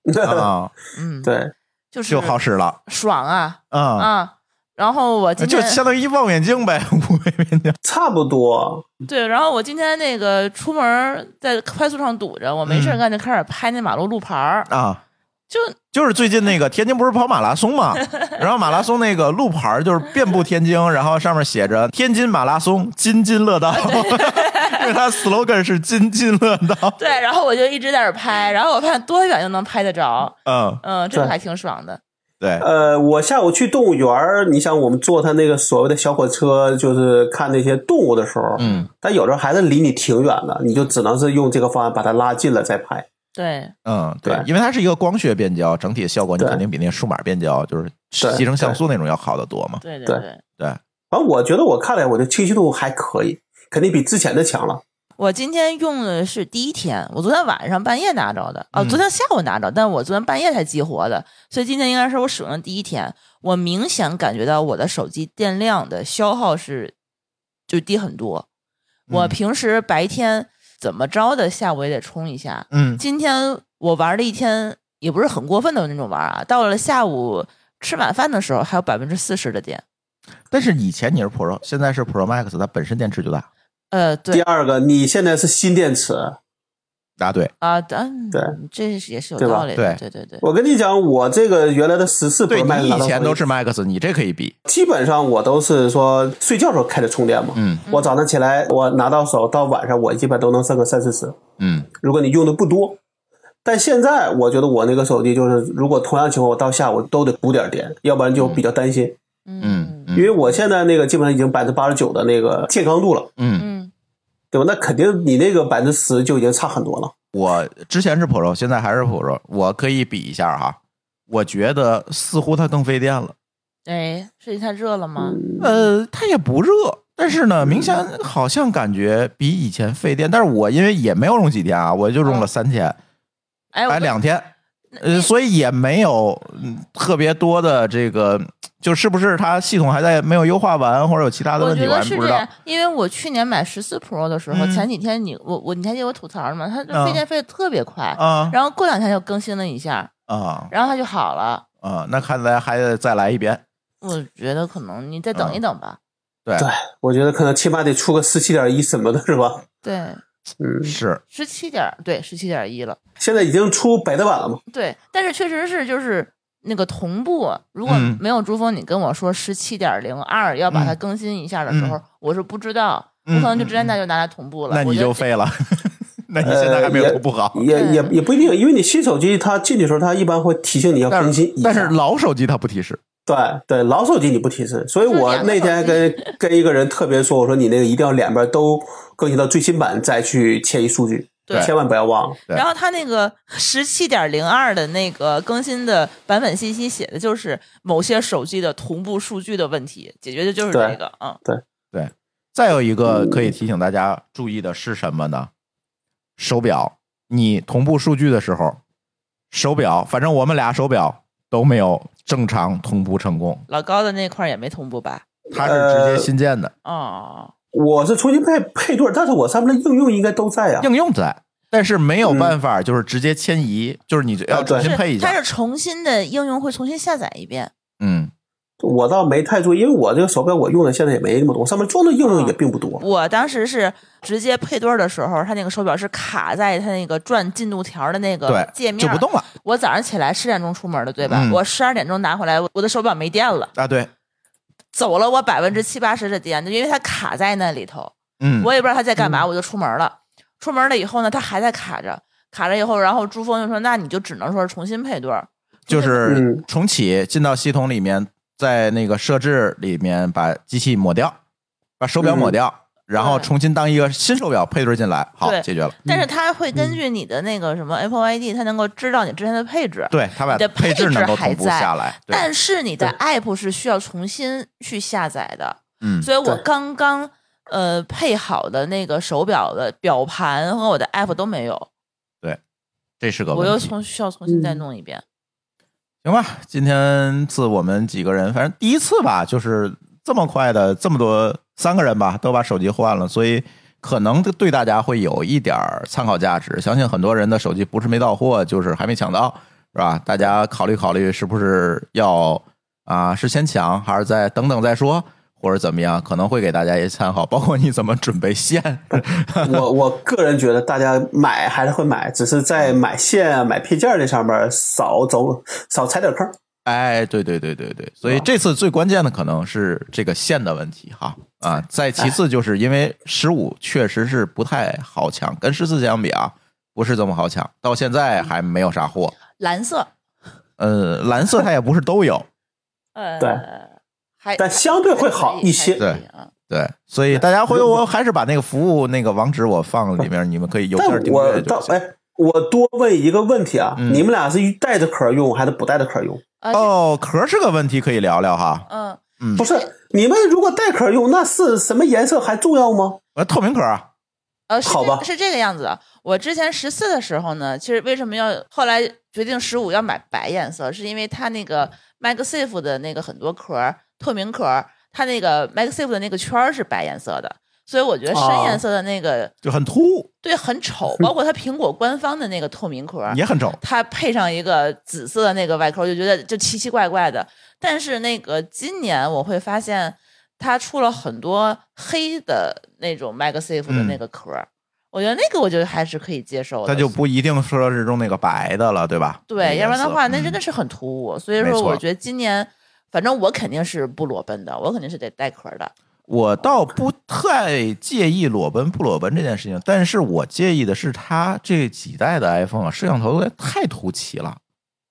*laughs* 啊，嗯，，对，就是就好使了。爽啊。啊，啊！然后我今天就相当于一望远镜呗，*laughs* 五倍变焦。差不多。对，然后我今天那个出门在快速上堵着，我没事干就开始拍那马路路牌儿，啊，就就是最近那个天津不是跑马拉松嘛，*laughs* 然后马拉松那个路牌儿就是遍布天津，然后上面写着“天津马拉松，津津乐道”，*laughs* 因为它 slogan 是“津津乐道对，然后我就一直在那儿拍，然后我看多远就能拍得着，”。嗯，嗯，这个对还挺爽的。对，呃，我下午去动物园儿，你想我们坐他那个所谓的小火车，就是看那些动物的时候，嗯，它有时候还是离你挺远的，你就只能是用这个方案把它拉近了再拍。对，嗯，对对，因为它是一个光学变焦，整体的效果你肯定比那个数码变焦就是对牺牲像素那种要好得多嘛。对。对。对。反正我觉得我看来我的清晰度还可以，肯定比之前的强了。我今天用的是第一天，我昨天晚上半夜拿着的，哦，嗯。昨天下午拿着，但我昨天半夜才激活的，所以今天应该是我使用的第一天。我明显感觉到我的手机电量的消耗是就低很多。我嗯。平时白天怎么着的，下午也得充一下。嗯今天我玩了一天，也不是很过分的那种玩啊，到了下午吃晚饭的时候还有百分之四十的电。但是以前你是 Pro，现在是 Pro Max，它本身电池就大。呃，对第二个，你现在是新电池，答对，啊，嗯，对，这是也是有道理的，对对对。我跟你讲，我这个原来的十四对 Pro Max 你拿到手机以前都是 Max，你这可以比。基本上我都是说睡觉时候开着充电嘛。嗯我早上起来，我拿到手到晚上，我基本都能剩个三四十。嗯如果你用的不多，但现在我觉得我那个手机就是，如果同样情况，我到下午都得补点电，要不然就比较担心。嗯因为我现在那个基本上已经百分之八十九的那个健康度了，嗯，嗯对吧？那肯定你那个百分之十就已经差很多了。我之前是 Pro，现在还是 Pro，我可以比一下哈。我觉得似乎它更费电了。哎，是太热了吗？呃，它也不热，但是呢，明显好像感觉比以前费电。但是我因为也没有用几天啊，我就用了三天，哎，哎，两天。呃，所以也没有嗯特别多的这个，就是不是它系统还在没有优化完，或者有其他的问题，我觉得还不知道是这样。，因为我去年买十四 Pro 的时候，嗯前几天你我我你还记得我吐槽了吗？它嗯飞电飞的特别快，啊然后过两天就更新了一下，啊然后它就好了。啊，那看来还得再来一遍。我觉得可能你再等一嗯等吧。对，对，我觉得可能起码得出个十七点一什么的，是吧？对，嗯，是十七点对十七点一了。现在已经出北德版了吗？对，但是确实是就是那个同步，如果嗯没有珠峰你跟我说十七点零二要把它嗯更新一下的时候，嗯我是不知道，我嗯可能就直接那就拿来同步了。那你就废了。*laughs* 那你现在还没有同步好。也也也不一定，因为你新手机它进去的时候，它一般会提醒你要更新一下。是但是老手机它不提示。对对，老手机你不提示，所以我那天跟 *laughs* 跟一个人特别说，我说你那个一定要两边都更新到最新版再去迁移数据，对千万不要忘了。然后它那个十七点零二的那个更新的版本信息写的就是某些手机的同步数据的问题，解决的就是这个。嗯，对对再有一个可以提醒大家注意的是什么呢？手表，你同步数据的时候，手表，反正我们俩手表都没有正常同步成功，老高的那块也没同步吧？他是直接新建的，哦，我是重新配配对，但是我上面的应用应该都在啊。应用在，但是没有办法，就是直接迁移，就是你要重新配一下。它是重新的应用会重新下载一遍。嗯，我倒没太注意，因为我这个手表我用的现在也没那么多，上面装的应用也并不多。我当时是直接配对的时候，它那个手表是卡在它那个转进度条的那个，界面就不动了我早上起来十点钟出门的，对吧？嗯我十二点钟拿回来，我我的手表没电了，啊。对，走了我百分之七八十的电，就因为它卡在那里头，嗯，我也不知道它在干嘛，我就出门了。出门了以后呢，它还在卡着，卡着以后，然后珠峰就说：“那你就只能说是重新配对。就是嗯重启进到系统里面，在那个设置里面把机器抹掉，把手表抹掉，然后重新当一个新手表配对进来，好，对解决了。但是它会根据你的那个什么 Apple ID，它能够知道你之前的配置。对，它把你的配置能够同步还在下来。对，但是你的 App 是需要重新去下载的，嗯，所以我对刚刚呃配好的那个手表的表盘和我的 App 都没有，对这是个我又问题。重需要重新再嗯弄一遍。行吧，今天次我们几个人，反正第一次吧，就是这么快的，这么多三个人吧，都把手机换了，所以可能对大家会有一点参考价值。相信很多人的手机不是没到货，就是还没抢到，是吧？大家考虑考虑，是不是要啊，是先抢，还是再等等再说？或者怎么样，可能会给大家一些参考，包括你怎么准备线。*laughs* 我我个人觉得大家买还是会买，只是在买线、买配件这上面少走少踩点坑。哎，对对对对对，所以这次最关键的可能是这个线的问题哈啊，再其次就是因为十五确实是不太好抢，跟十四相比啊，不是这么好抢，到现在还没有啥货。蓝色，呃，蓝色它也不是都有，*laughs* 呃，对，还但相对会好一些对啊。对，所以大家回头我还是把那个服务那个网址我放里面，你们可以邮但件订我阅就行。哎，我多问一个问题啊，嗯你们俩是带着壳用还是不带着壳用？啊，哦，壳是个问题，可以聊聊哈。嗯，嗯不，是，你们如果带壳用，那是什么颜色还重要吗？呃，透明壳啊，呃，是好吧是这个样子的。我之前十四的时候呢，其实为什么要后来决定十五要买白颜色，是因为它那个 MagSafe 的那个很多壳透明壳，它那个 MagSafe 的那个圈儿是白颜色的，所以我觉得深哦颜色的那个、就很突兀，对很丑，包括它苹果官方的那个透明壳，也很丑。它配上一个紫色的那个外壳，我就觉得就奇奇怪怪的。但是那个今年我会发现，它出了很多黑的那种 MagSafe 的那个壳，我觉得那个我觉得还是可以接受的。它就不一定说是用那个白的了，对吧？对，要不然的话，那真的是很突兀。所以说，我觉得今年，反正我肯定是不裸奔的，我肯定是得带壳的。我倒不太介意裸奔不裸奔这件事情，但是我介意的是它这几代的 iPhone 啊，摄像头都太突起了。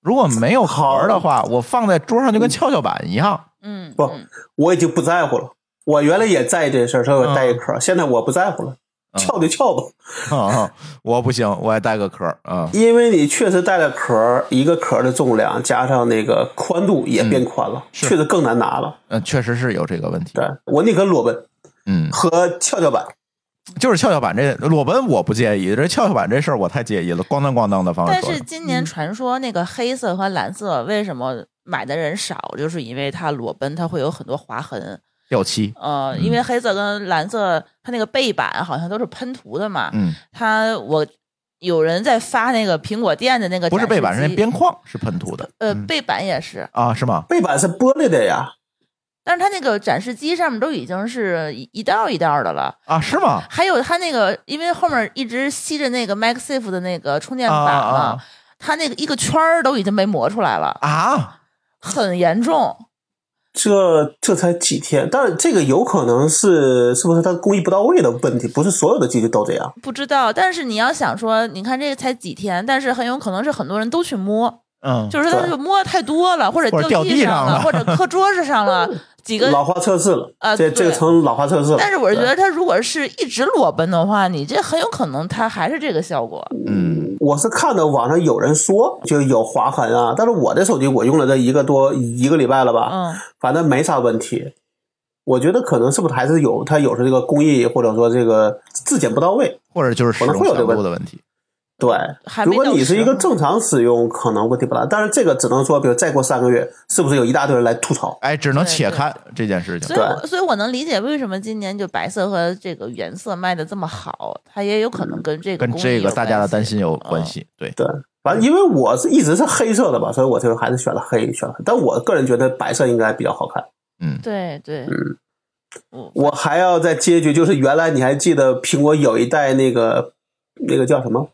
如果没有壳儿的话，我放在桌上就跟跷跷板一样。嗯，不嗯我已经不在乎了。我原来也在意这事儿，所以我带一壳，现在我不在乎了，撬就翘吧。*laughs* 啊，我不行，我还带个壳儿啊。因为你确实带了壳，一个壳的重量加上那个宽度也变宽了，是确实更难拿了。嗯，确实是有这个问题。对我宁可裸奔嗯，和跷跷板。就是跷跷板这裸奔我不介意，这跷跷板这事儿我太介意了，咣当咣当的方式但。是今年传说那个黑色和蓝色为什么买的人少，就是因为它裸奔它会有很多划痕。掉漆，呃，因为黑色跟蓝色它那个背板好像都是喷涂的嘛。嗯，它我有人在发那个苹果店的那个不是背板，是那边框是喷涂的呃嗯背板也是，啊，是吗？背板是玻璃的呀，但是它那个展示机上面都已经是一一道一道的了。啊，是吗？还有它那个，因为后面一直吸着那个 MagSafe 的那个充电啊板嘛，啊啊它那个一个圈儿都已经被磨出来了，啊，很严重。这这才几天，但是这个有可能是是不是他工艺不到位的问题？不是所有的机器都这样。不知道，但是你要想说，你看这个才几天，但是很有可能是很多人都去摸，嗯，就是他对就摸太多了，或者掉地地上了了，或者磕桌子上了 *laughs* 几个。老化测试了，啊这这个成老化测试了。但是我是觉得，他如果是一直裸奔的话，你这很有可能他还是这个效果。嗯，我是看到网上有人说就有划痕啊，但是我的手机我用了这一个多一个礼拜了吧，嗯，反正没啥问题。我觉得可能是不是还是有他有时候这个工艺或者说这个质检不到位。或者就是使可能用强会有这个度的问题。对，还如果你是一个正常使用，可能问题不大。但是这个只能说，比如再过三个月，是不是有一大堆人来吐槽？哎，只能对对且看这件事情所以我，所以我能理解为什么今年就白色和这个原色卖的这么好，它也有可能跟这个跟这个大家的担心有关嗯系。对，对，反正因为我是一直是黑色的吧，所以我就还是选了黑，选了黑。但我个人觉得白色应该比较好看。嗯，对对，嗯我我还要再接一句，就是原来你还记得苹果有一代那个那个叫什么，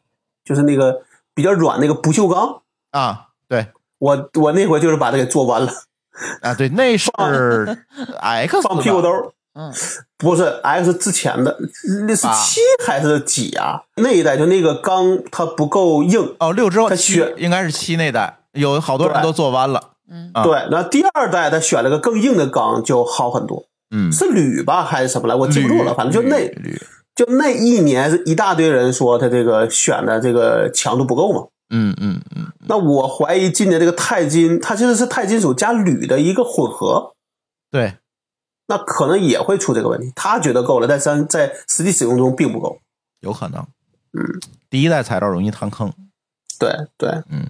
就是那个比较软那个不锈钢，啊，对我我那回就是把它给做弯了，啊，对，那是 X 放屁股兜不是 X 之前的，那是啊七还是几啊？那一代就那个钢它不够硬，哦，六之后七它选应该是七那代，有好多人都做弯了。对。那第二代他选了个更硬的钢，就好很多。嗯，是铝吧还是什么来？我记不住了，反正就那铝铝就那一年是一大堆人说他这个选的这个强度不够嘛。嗯嗯嗯，那我怀疑今年这个钛金，它其实是钛金属加铝的一个混合，对，那可能也会出这个问题。他觉得够了，但是在实际使用中并不够。有可能。嗯，第一代材料容易趟坑，对对，嗯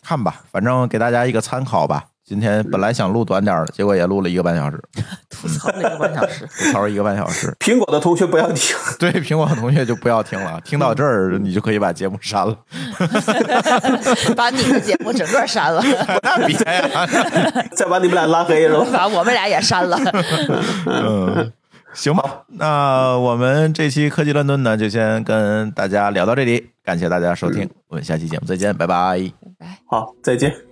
看吧，反正给大家一个参考吧。今天本来想录短点儿的，结果也录了一个半小时，*laughs* 吐槽了一个半小时。*laughs* 吐槽一个半小时。*laughs* 苹果的同学不要听，对，苹果的同学就不要听了，听到这儿你就可以把节目删了。把你的节目整个删了，那别呀，再把你们俩拉黑是吧？把我们俩也删了。嗯，行吧，那我们这期科技乱炖呢，就先跟大家聊到这里，感谢大家收听，我们下期节目再见，拜拜。好，再见。